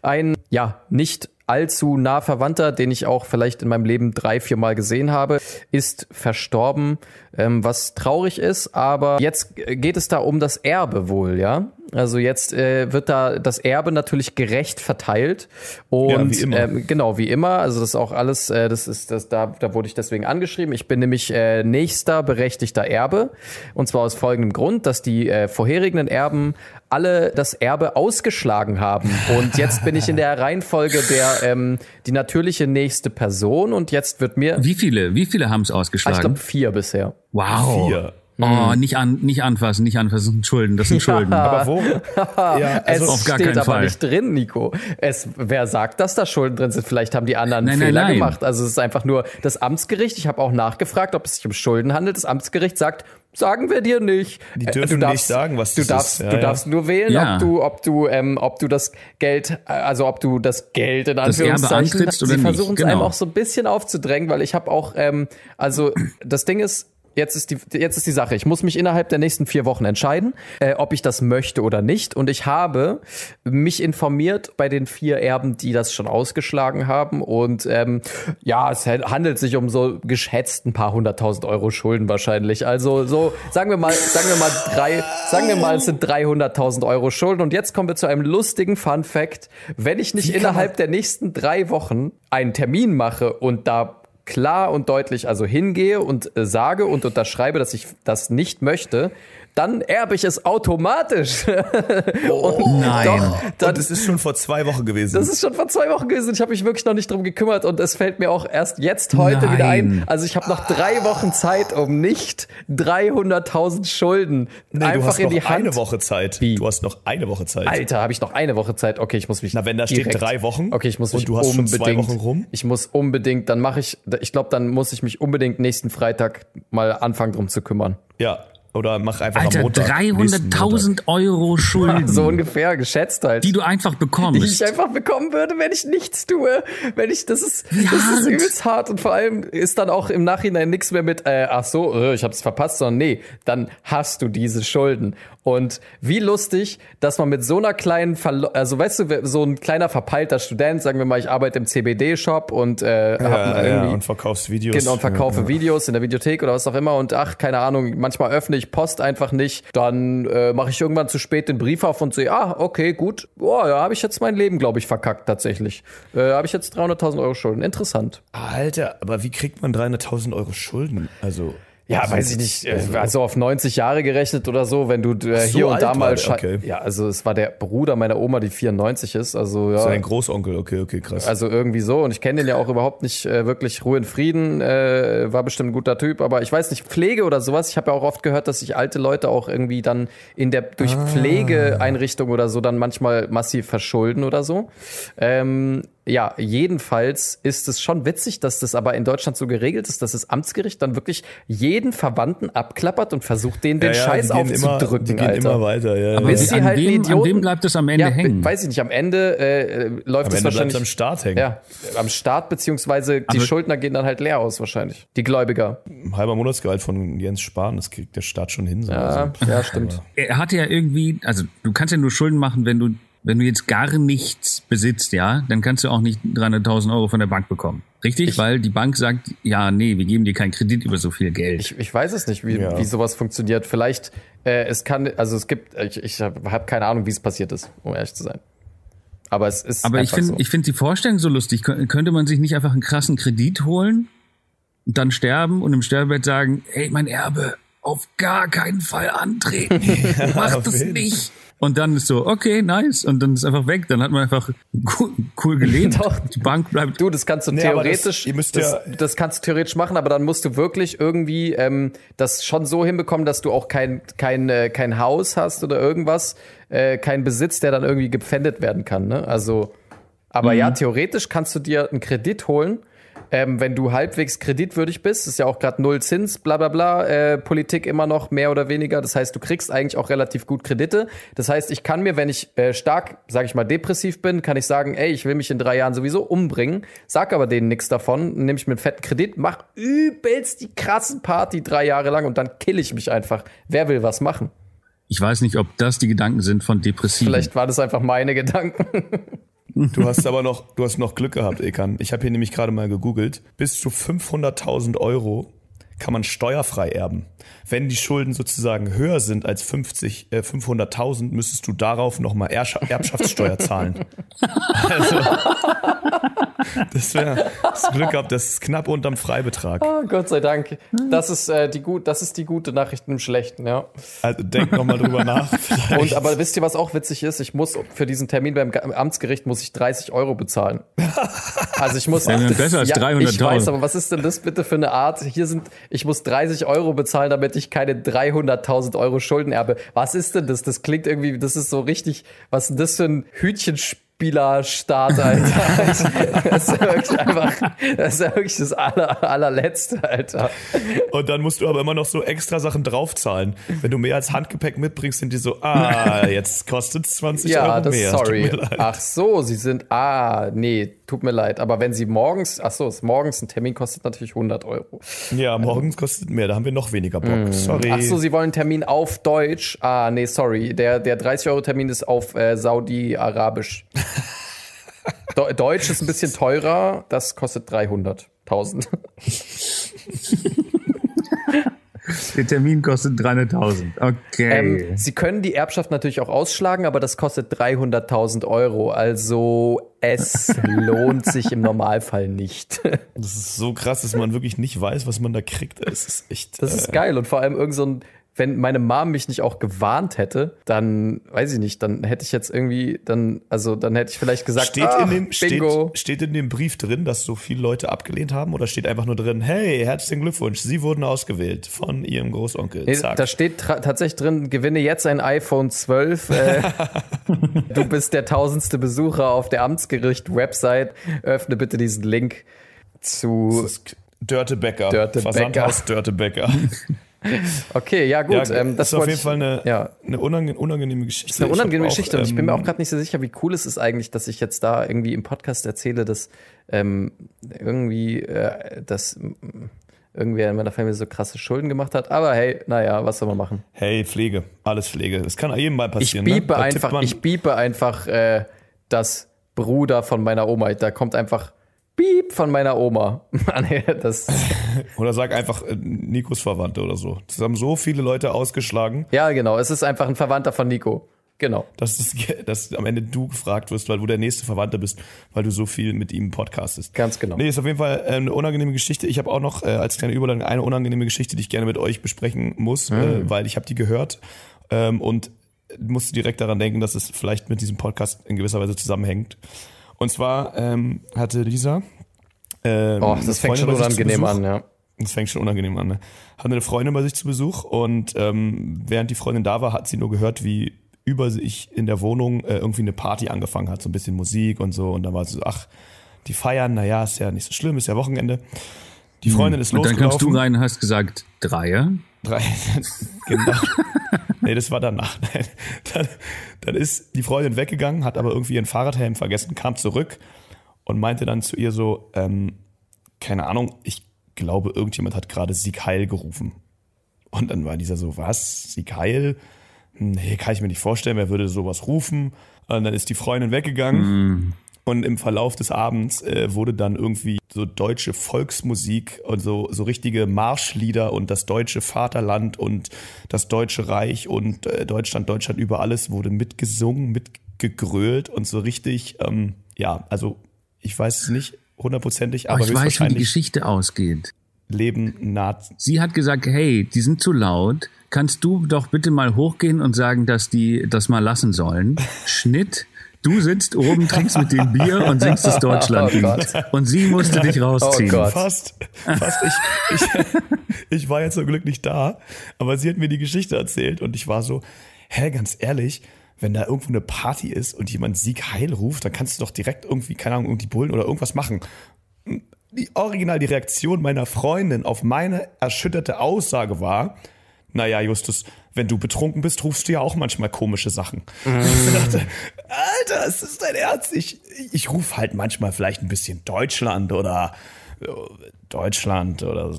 ein ja nicht allzu nah Verwandter, den ich auch vielleicht in meinem Leben drei, vier Mal gesehen habe, ist verstorben, ähm, was traurig ist. Aber jetzt geht es da um das Erbe wohl, ja. Also jetzt äh, wird da das Erbe natürlich gerecht verteilt und ja, wie immer. Ähm, genau wie immer. Also das ist auch alles, äh, das ist das da da wurde ich deswegen angeschrieben. Ich bin nämlich äh, nächster berechtigter Erbe und zwar aus folgendem Grund, dass die äh, vorherigen Erben alle das Erbe ausgeschlagen haben und jetzt bin ich in der Reihenfolge der ähm, die natürliche nächste Person und jetzt wird mir wie viele wie viele haben es ausgeschlagen? Ich glaube vier bisher. Wow. Vier. Oh, nicht an, nicht anfassen, nicht anfassen, das sind Schulden, das sind *laughs* Schulden. Ja. Aber wo? *laughs* ja, also es auf gar steht keinen aber Fall. nicht drin, Nico. Es, wer sagt, dass da Schulden drin sind? Vielleicht haben die anderen nein, Fehler nein, nein. gemacht. Also es ist einfach nur das Amtsgericht. Ich habe auch nachgefragt, ob es sich um Schulden handelt. Das Amtsgericht sagt, sagen wir dir nicht. Die dürfen du darfst, nicht sagen, was du darfst. Ja, du ja. darfst nur wählen, ja. ob du, ob du, ähm, ob du das Geld, also ob du das Geld in Anführungszeichen. Das Sie versuchen es genau. einem auch so ein bisschen aufzudrängen, weil ich habe auch, ähm, also das Ding ist, jetzt ist die jetzt ist die Sache. Ich muss mich innerhalb der nächsten vier Wochen entscheiden, äh, ob ich das möchte oder nicht. Und ich habe mich informiert bei den vier Erben, die das schon ausgeschlagen haben. Und ähm, ja, es handelt sich um so geschätzt ein paar hunderttausend Euro Schulden wahrscheinlich. Also so sagen wir mal, sagen wir mal drei, sagen wir mal, es sind dreihunderttausend Euro Schulden. Und jetzt kommen wir zu einem lustigen Fun Fact: Wenn ich nicht innerhalb der nächsten drei Wochen einen Termin mache und da klar und deutlich also hingehe und äh, sage und unterschreibe, dass ich das nicht möchte, dann erbe ich es automatisch. *laughs* Oh, nein. Doch, dann, das ist schon vor zwei Wochen gewesen. Das ist schon vor zwei Wochen gewesen. Ich habe mich wirklich noch nicht drum gekümmert und es fällt mir auch erst jetzt heute nein. wieder ein. Also ich habe noch drei Wochen Zeit, um nicht 300.000 Schulden nee, einfach in die Hand. Eine Woche Zeit. Wie? Du hast noch eine Woche Zeit. Alter, habe ich noch eine Woche Zeit. Okay, ich muss mich. Na, wenn da steht drei Wochen. Okay, ich muss mich und du hast unbedingt, schon zwei Wochen rum. Ich muss unbedingt. Dann mache ich. Ich glaube, dann muss ich mich unbedingt nächsten Freitag mal anfangen drum zu kümmern. Ja, oder mach einfach Alter, am Montag. 300.000 Euro Schulden. so ungefähr, geschätzt halt. Die du einfach bekommst. Die ich einfach bekommen würde, wenn ich nichts tue. Wenn ich, das ist, Wie das hart. ist übelst hart und vor allem ist dann auch im Nachhinein nichts mehr mit, äh, ach so, äh, ich hab's verpasst, sondern nee, dann hast du diese Schulden. Und wie lustig, dass man mit so einer kleinen, Verlo also weißt du, so ein kleiner verpeilter Student, sagen wir mal, ich arbeite im CBD-Shop und äh, ja, hab irgendwie ja, und verkaufst Videos. Genau, und verkaufe ja, Videos in der Videothek oder was auch immer und ach, keine Ahnung, manchmal öffne ich Post einfach nicht, dann äh, mache ich irgendwann zu spät den Brief auf und sehe, ah, okay, gut, boah, ja, habe ich jetzt mein Leben, glaube ich, verkackt tatsächlich. Äh, habe ich jetzt 300.000 Euro Schulden. Interessant. Alter, aber wie kriegt man 300.000 Euro Schulden? Also ja, also, weiß ich nicht. Also, also auf 90 Jahre gerechnet oder so, wenn du äh, hier so und da mal. Okay. Ja, also es war der Bruder meiner Oma, die 94 ist. Also ja. Sein Großonkel, okay, okay, krass. Also irgendwie so. Und ich kenne den ja auch überhaupt nicht äh, wirklich Ruhe in Frieden. Äh, war bestimmt ein guter Typ, aber ich weiß nicht, Pflege oder sowas. Ich habe ja auch oft gehört, dass sich alte Leute auch irgendwie dann in der durch ah. Pflegeeinrichtung oder so dann manchmal massiv verschulden oder so. Ähm, ja, jedenfalls ist es schon witzig, dass das aber in Deutschland so geregelt ist, dass das Amtsgericht dann wirklich jeden Verwandten abklappert und versucht, denen den ja, ja, Scheiß die aufzudrücken, immer, die gehen Alter. immer weiter, ja. Aber bis sie halt wem, Idioten, an wem bleibt es am Ende ja, hängen? Weiß ich nicht, am Ende äh, läuft es wahrscheinlich am Staat hängen. Ja, am Staat beziehungsweise die aber Schuldner gehen dann halt leer aus wahrscheinlich. Die Gläubiger. Ein halber Monatsgehalt von Jens Spahn, das kriegt der Staat schon hin. So. Ja, also. ja, stimmt. Er hatte ja irgendwie, also du kannst ja nur Schulden machen, wenn du wenn du jetzt gar nichts besitzt, ja, dann kannst du auch nicht 300.000 Euro von der Bank bekommen. Richtig, ich, weil die Bank sagt, ja, nee, wir geben dir keinen Kredit über so viel Geld. Ich, ich weiß es nicht, wie, ja. wie sowas funktioniert. Vielleicht, äh, es kann, also es gibt, ich, ich habe hab keine Ahnung, wie es passiert ist, um ehrlich zu sein. Aber es ist. Aber ich finde, so. ich finde die Vorstellung so lustig. Könnte man sich nicht einfach einen krassen Kredit holen, dann sterben und im Sterbebett sagen, hey, mein Erbe, auf gar keinen Fall antreten. *laughs* Mach das nicht. Und dann ist so, okay, nice. Und dann ist einfach weg. Dann hat man einfach cool, cool gelebt. *laughs* Doch. Die Bank bleibt. Du, das kannst du nee, theoretisch, das, das, ja das, kannst du theoretisch machen, aber dann musst du wirklich irgendwie ähm, das schon so hinbekommen, dass du auch kein, kein, äh, kein Haus hast oder irgendwas, äh, kein Besitz, der dann irgendwie gepfändet werden kann. Ne? Also, aber mhm. ja, theoretisch kannst du dir einen Kredit holen ähm, wenn du halbwegs kreditwürdig bist, ist ja auch gerade null Zins, bla bla bla, äh, Politik immer noch mehr oder weniger. Das heißt, du kriegst eigentlich auch relativ gut Kredite. Das heißt, ich kann mir, wenn ich äh, stark, sag ich mal, depressiv bin, kann ich sagen, ey, ich will mich in drei Jahren sowieso umbringen, sag aber denen nichts davon, nehme ich mir einen fetten Kredit, mach übelst die krassen Party drei Jahre lang und dann kill ich mich einfach. Wer will was machen? Ich weiß nicht, ob das die Gedanken sind von Depressiven. Vielleicht waren das einfach meine Gedanken. *laughs* Du hast aber noch, du hast noch Glück gehabt, Ekan. Ich habe hier nämlich gerade mal gegoogelt. Bis zu 500.000 Euro kann man steuerfrei erben. Wenn die Schulden sozusagen höher sind als 50, äh, 500.000, müsstest du darauf nochmal Erbschaftssteuer zahlen. also, das wäre das Glück gehabt, das ist knapp unterm Freibetrag. Oh, Gott sei Dank. Das ist, äh, die gut, das ist die gute Nachricht im Schlechten, ja. Also denk nochmal drüber nach. Und aber wisst ihr, was auch witzig ist? Ich muss für diesen Termin beim Amtsgericht muss ich 30 Euro bezahlen. Also ich muss. Ja, *laughs* besser als ja, 300.000. Ich weiß, aber was ist denn das bitte für eine Art? Hier sind, ich muss 30 Euro bezahlen, damit ich keine 300.000 Euro Schulden erbe. Was ist denn das? Das klingt irgendwie, das ist so richtig, was ist denn das für ein Hütchenspiel? Spielerstart, Alter. *laughs* das ist ja wirklich einfach, das ist ja wirklich das aller, allerletzte, Alter. Und dann musst du aber immer noch so extra Sachen draufzahlen. Wenn du mehr als Handgepäck mitbringst, sind die so, ah, *laughs* jetzt kostet es 20 ja, Euro mehr. Sorry. Ach so, sie sind, ah, nee, tut mir leid. Aber wenn sie morgens, ach so, morgens ein Termin kostet natürlich 100 Euro. Ja, morgens kostet mehr, da haben wir noch weniger Bock. Mm. Sorry. Ach so, sie wollen einen Termin auf Deutsch. Ah, nee, sorry. Der, der 30 Euro Termin ist auf äh, Saudi-Arabisch. *laughs* Deutsch ist ein bisschen teurer, das kostet 300.000. *laughs* Der Termin kostet 300.000. Okay. Ähm, Sie können die Erbschaft natürlich auch ausschlagen, aber das kostet 300.000 Euro. Also es *laughs* lohnt sich im Normalfall nicht. Das ist so krass, dass man wirklich nicht weiß, was man da kriegt. Es ist echt. Das ist äh, geil und vor allem irgend so ein wenn meine Mom mich nicht auch gewarnt hätte, dann weiß ich nicht, dann hätte ich jetzt irgendwie, dann, also dann hätte ich vielleicht gesagt, steht, ach, in dem, Bingo. Steht, steht in dem Brief drin, dass so viele Leute abgelehnt haben oder steht einfach nur drin, hey, herzlichen Glückwunsch, Sie wurden ausgewählt von Ihrem Großonkel. Nee, da steht tatsächlich drin, gewinne jetzt ein iPhone 12. Äh, *laughs* du bist der tausendste Besucher auf der Amtsgericht-Website. Öffne bitte diesen Link zu Dörte Becker. Dörte Versandhaus Dörte Becker. *laughs* *laughs* Okay, ja gut. Ja, ähm, das ist auf jeden Fall eine, ja. eine unangenehme, unangenehme Geschichte. Das ist eine unangenehme Geschichte und ich bin mir ähm, auch gerade nicht so sicher, wie cool es ist eigentlich, dass ich jetzt da irgendwie im Podcast erzähle, dass ähm, irgendwie äh, dass irgendwer in meiner Familie so krasse Schulden gemacht hat. Aber hey, naja, was soll man machen? Hey, Pflege, alles Pflege. Das kann jedem mal passieren. Ich biepe ne? einfach, ich biepe einfach äh, das Bruder von meiner Oma. Da kommt einfach Piep von meiner Oma. *laughs* das *laughs* oder sag einfach äh, Nikos Verwandte oder so. Das haben so viele Leute ausgeschlagen. Ja, genau. Es ist einfach ein Verwandter von Nico. Genau. Dass, das, dass am Ende du gefragt wirst, weil du der nächste Verwandte bist, weil du so viel mit ihm podcastest. Ganz genau. Nee, ist auf jeden Fall äh, eine unangenehme Geschichte. Ich habe auch noch äh, als kleine Überleitung eine unangenehme Geschichte, die ich gerne mit euch besprechen muss, mhm. äh, weil ich habe die gehört ähm, und musste direkt daran denken, dass es vielleicht mit diesem Podcast in gewisser Weise zusammenhängt. Und zwar ähm, hatte Lisa. Ähm, oh, das fängt schon unangenehm an, ja. Das fängt schon unangenehm an. Ne? Hatte eine Freundin bei sich zu Besuch und ähm, während die Freundin da war, hat sie nur gehört, wie über sich in der Wohnung äh, irgendwie eine Party angefangen hat, so ein bisschen Musik und so. Und dann war sie so, ach, die feiern, naja, ist ja nicht so schlimm, ist ja Wochenende. Die hm. Freundin ist und losgelaufen. Und dann kamst du rein und hast gesagt, Dreier? Drei, *laughs* genau. nee, das war danach. Dann, dann ist die Freundin weggegangen, hat aber irgendwie ihren Fahrradhelm vergessen, kam zurück und meinte dann zu ihr so, ähm, keine Ahnung, ich glaube, irgendjemand hat gerade Sieg Heil gerufen. Und dann war dieser so, was? Sieg Heil? Nee, kann ich mir nicht vorstellen, wer würde sowas rufen? Und dann ist die Freundin weggegangen. Mm. Und im Verlauf des Abends äh, wurde dann irgendwie so deutsche Volksmusik und so, so richtige Marschlieder und das deutsche Vaterland und das deutsche Reich und äh, Deutschland, Deutschland über alles wurde mitgesungen, mitgegrölt und so richtig, ähm, ja, also ich weiß es nicht hundertprozentig, aber, aber ich weiß, wie die Geschichte ausgeht. Leben naht. Sie hat gesagt, hey, die sind zu laut. Kannst du doch bitte mal hochgehen und sagen, dass die das mal lassen sollen? *laughs* Schnitt. Du sitzt oben, trinkst mit dem Bier und singst das *laughs* Deutschlandlied. Oh und sie musste *laughs* dich rausziehen. Oh fast, fast. Ich, ich, *laughs* ich war jetzt zum Glück nicht da, aber sie hat mir die Geschichte erzählt und ich war so, hä, ganz ehrlich, wenn da irgendwo eine Party ist und jemand Sieg Heil ruft, dann kannst du doch direkt irgendwie, keine Ahnung, irgendwie Bullen oder irgendwas machen. Die original die Reaktion meiner Freundin auf meine erschütterte Aussage war, naja, Justus, wenn du betrunken bist, rufst du ja auch manchmal komische Sachen. Mm. Ich dachte, Alter, ist das dein Ernst? Ich, ich rufe halt manchmal vielleicht ein bisschen Deutschland oder Deutschland oder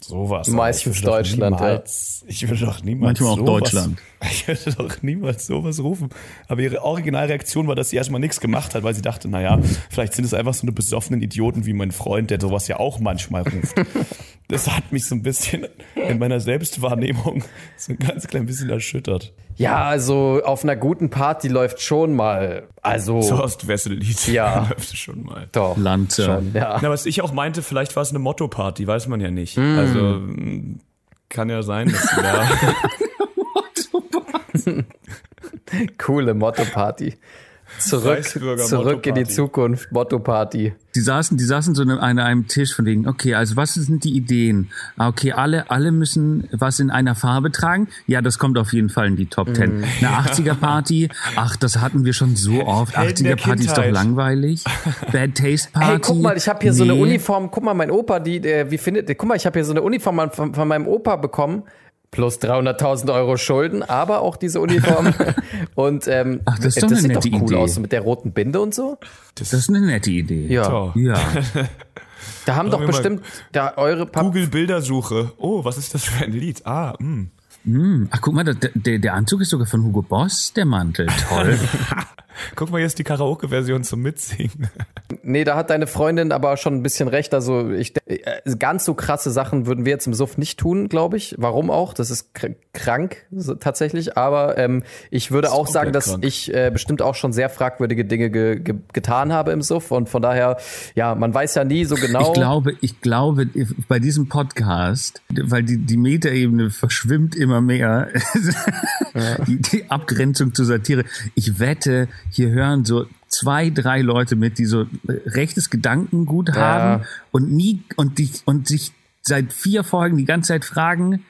sowas. Meistens Deutschland, niemals, ja. Ich würde doch niemals Manchmal auch sowas, Deutschland. *laughs* Ich würde doch niemals sowas rufen. Aber ihre Originalreaktion war, dass sie erstmal nichts gemacht hat, weil sie dachte, naja, vielleicht sind es einfach so eine besoffenen Idioten wie mein Freund, der sowas ja auch manchmal ruft. *laughs* das hat mich so ein bisschen in meiner Selbstwahrnehmung so ein ganz klein bisschen erschüttert. Ja, also auf einer guten Party läuft schon mal. Also. So Ostwessel-Lied. Ja. *laughs* läuft schon mal. Doch. Land. Schon, ja. Na, was ich auch meinte, vielleicht war es eine Motto-Party, weiß man ja nicht. Mm. Also, kann ja sein, dass sie da. Motto-Party. *laughs* Coole Motto-Party. Zurück, zurück in die Zukunft, Motto-Party. Die saßen, die saßen so an einem Tisch von wegen, okay, also was sind die Ideen? Ah, okay, alle, alle müssen was in einer Farbe tragen. Ja, das kommt auf jeden Fall in die Top Ten. Mm. Eine 80er-Party, ach, das hatten wir schon so oft. 80er-Party ist doch langweilig. Bad Taste Party. Hey, guck mal, ich habe hier nee. so eine Uniform. Guck mal, mein Opa, die, der, wie findet, guck mal, ich habe hier so eine Uniform von, von meinem Opa bekommen plus 300.000 Euro Schulden, aber auch diese Uniform. *laughs* und ähm, Ach, das, ist doch das sieht doch cool Idee. aus mit der roten Binde und so. Das, das ist eine nette Idee. Ja. ja. *laughs* Da haben doch bestimmt da eure Pap Google Bildersuche. Oh, was ist das für ein Lied? Ah, mh. Hm. Mm. Ach, guck mal, der, der, der Anzug ist sogar von Hugo Boss, der Mantel. Toll. *laughs* guck mal, jetzt die Karaoke-Version zum Mitsingen. Nee, da hat deine Freundin aber schon ein bisschen recht. Also ich äh, ganz so krasse Sachen würden wir jetzt im Suff nicht tun, glaube ich. Warum auch? Das ist krank so, tatsächlich. Aber ähm, ich würde auch sagen, dass krank. ich äh, bestimmt auch schon sehr fragwürdige Dinge ge ge getan habe im Suff. Und von daher, ja, man weiß ja nie so genau. Ich glaube, ich glaube, bei diesem Podcast, weil die, die Metaebene verschwimmt immer mehr, ja. *laughs* die, die Abgrenzung zur Satire. Ich wette, hier hören so zwei, drei Leute mit, die so rechtes Gedankengut haben ja. und nie und die und sich seit vier Folgen die ganze Zeit fragen,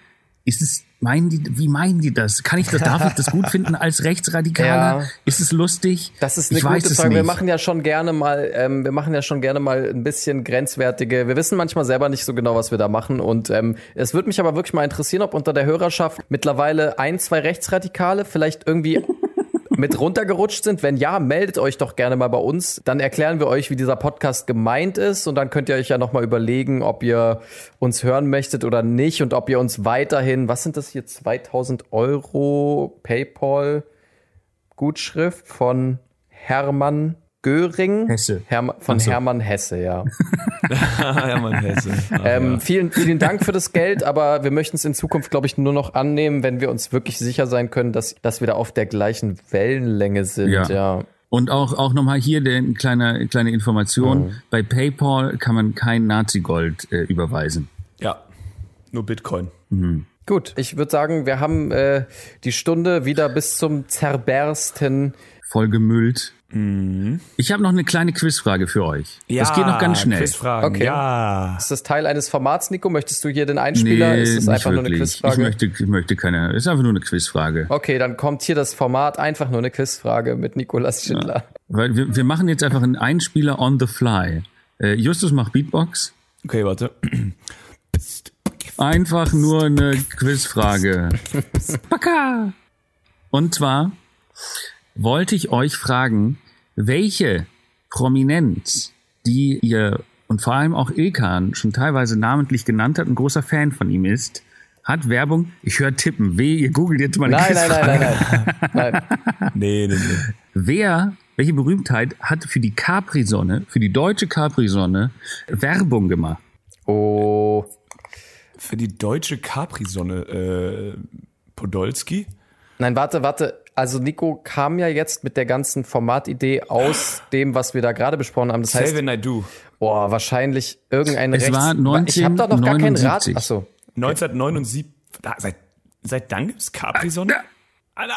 ist es meinen die, wie meinen die das? Kann ich das, darf ich das gut *laughs* finden als Rechtsradikaler? Ja. Ist es lustig? Das ist eine ich gute Frage. Wir machen ja schon gerne mal, ähm, wir machen ja schon gerne mal ein bisschen grenzwertige. Wir wissen manchmal selber nicht so genau, was wir da machen. Und ähm, es würde mich aber wirklich mal interessieren, ob unter der Hörerschaft mittlerweile ein, zwei Rechtsradikale vielleicht irgendwie mit runtergerutscht sind? Wenn ja, meldet euch doch gerne mal bei uns. Dann erklären wir euch, wie dieser Podcast gemeint ist und dann könnt ihr euch ja nochmal überlegen, ob ihr uns hören möchtet oder nicht und ob ihr uns weiterhin, was sind das hier, 2000 Euro PayPal Gutschrift von Hermann Göring. Hesse. Herm von so. Hermann Hesse, ja. *laughs* Hermann Hesse. Ach, ähm, ja. vielen, vielen Dank für das Geld, aber wir möchten es in Zukunft, glaube ich, nur noch annehmen, wenn wir uns wirklich sicher sein können, dass, dass wir da auf der gleichen Wellenlänge sind. Ja. ja. Und auch, auch nochmal hier eine kleine, kleine Information. Mhm. Bei PayPal kann man kein Nazi-Gold äh, überweisen. Ja, nur Bitcoin. Mhm. Gut, ich würde sagen, wir haben äh, die Stunde wieder bis zum Zerbersten vollgemüllt. Mhm. Ich habe noch eine kleine Quizfrage für euch. Ja, das geht noch ganz schnell. Quizfragen, okay. ja. Ist das Teil eines Formats, Nico? Möchtest du hier den Einspieler? Nee, ist das einfach wirklich. nur eine Quizfrage? Ich möchte, ich möchte keine. Ist einfach nur eine Quizfrage. Okay, dann kommt hier das Format einfach nur eine Quizfrage mit Nikolas Schindler. Ja. Weil wir, wir machen jetzt einfach einen Einspieler on the fly. Äh, Justus macht Beatbox. Okay, warte. Einfach nur eine Quizfrage. *laughs* Und zwar wollte ich euch fragen, welche Prominenz, die ihr und vor allem auch Ilkan schon teilweise namentlich genannt hat, ein großer Fan von ihm ist, hat Werbung, ich höre tippen, weh, ihr googelt jetzt mal Nein, nein, nein, nein, nein. nein. nee, nee, nee. Wer welche Berühmtheit hat für die Capri-Sonne, für die deutsche Capri-Sonne Werbung gemacht? Oh. Für die deutsche Capri-Sonne, äh, Podolski? Nein, warte, warte. Also Nico kam ja jetzt mit der ganzen Formatidee aus dem, was wir da gerade besprochen haben. Das heißt, Save I Do. Boah, wahrscheinlich irgendein es Rechts... War 19, ich habe da noch gar keinen Rat. Achso. 1979. Da, seit, seit dann gibt's Capri-Sonne? Alter,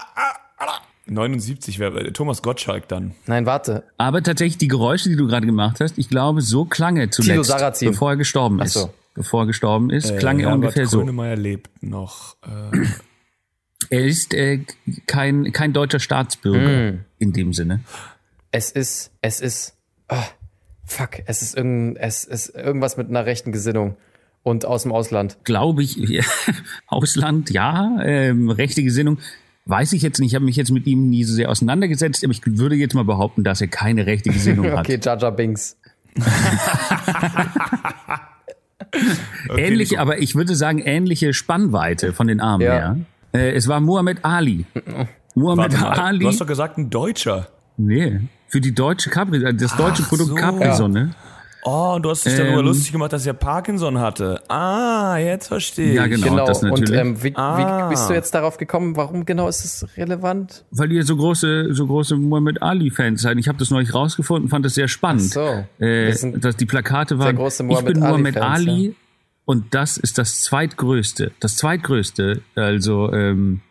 Alter. 79 wäre Thomas Gottschalk dann. Nein, warte. Aber tatsächlich die Geräusche, die du gerade gemacht hast, ich glaube, so klang er zuletzt, bevor er gestorben ist. Ach so. Bevor er gestorben ist, äh, klang er ungefähr so. Grönemeyer lebt noch. Äh. Er ist äh, kein, kein deutscher Staatsbürger mm. in dem Sinne. Es ist, es ist, oh, fuck, es ist, irgend, es ist irgendwas mit einer rechten Gesinnung und aus dem Ausland. Glaube ich, *laughs* Ausland, ja, ähm, rechte Gesinnung. Weiß ich jetzt nicht, ich habe mich jetzt mit ihm nie so sehr auseinandergesetzt, aber ich würde jetzt mal behaupten, dass er keine rechte Gesinnung *laughs* hat. okay, Jaja Binks. *laughs* okay, ähnlich, aber ich würde sagen, ähnliche Spannweite von den Armen ja. her. Äh, es war Muhammad Ali. Muhammad Warte, Ali. Du hast doch gesagt, ein Deutscher. Nee, für die deutsche Capri, das deutsche Ach Produkt so. Capri-Sonne. Ja. Oh, du hast dich ähm, darüber lustig gemacht, dass er Parkinson hatte. Ah, jetzt verstehe ich. Ja, genau, genau. das natürlich. Und ähm, wie, ah. wie bist du jetzt darauf gekommen? Warum genau ist es relevant? Weil ihr so große, so große Muhammad Ali-Fans seid. Ich habe das neulich rausgefunden, fand das sehr spannend. Ach so. Äh, dass die Plakate waren. Große ich bin Muhammad Ali, Ali ja. Und das ist das zweitgrößte. Das zweitgrößte, also ähm,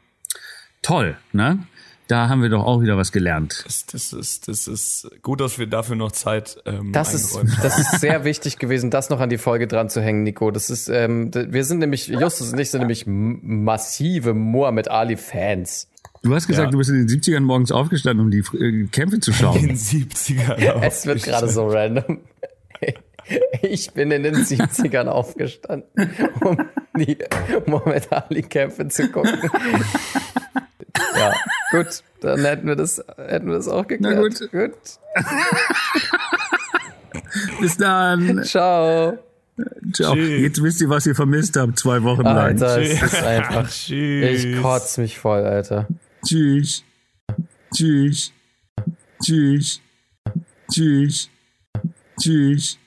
toll, ne? Da haben wir doch auch wieder was gelernt. Das, das, ist, das ist gut, dass wir dafür noch Zeit ähm, das ist, *laughs* das ist sehr wichtig gewesen, das noch an die Folge dran zu hängen, Nico. Das ist, ähm, wir sind nämlich, Justus und ich sind nämlich massive Muhammad Ali-Fans. Du hast gesagt, ja. du bist in den 70ern morgens aufgestanden, um die äh, Kämpfe zu schauen. In den 70ern. *laughs* es wird gerade so random. Ich bin in den 70ern aufgestanden, um die Muhammad Ali-Kämpfe zu gucken. Ja, gut, dann hätten wir das, hätten wir das auch geklärt. Na gut. gut. Bis dann. Ciao. Ciao. Tschüss. Jetzt wisst ihr, was ihr vermisst habt, zwei Wochen lang. Alter, es ist einfach. Tschüss. Ich kotz mich voll, Alter. Tschüss. Tschüss. Tschüss. Tschüss. Tschüss.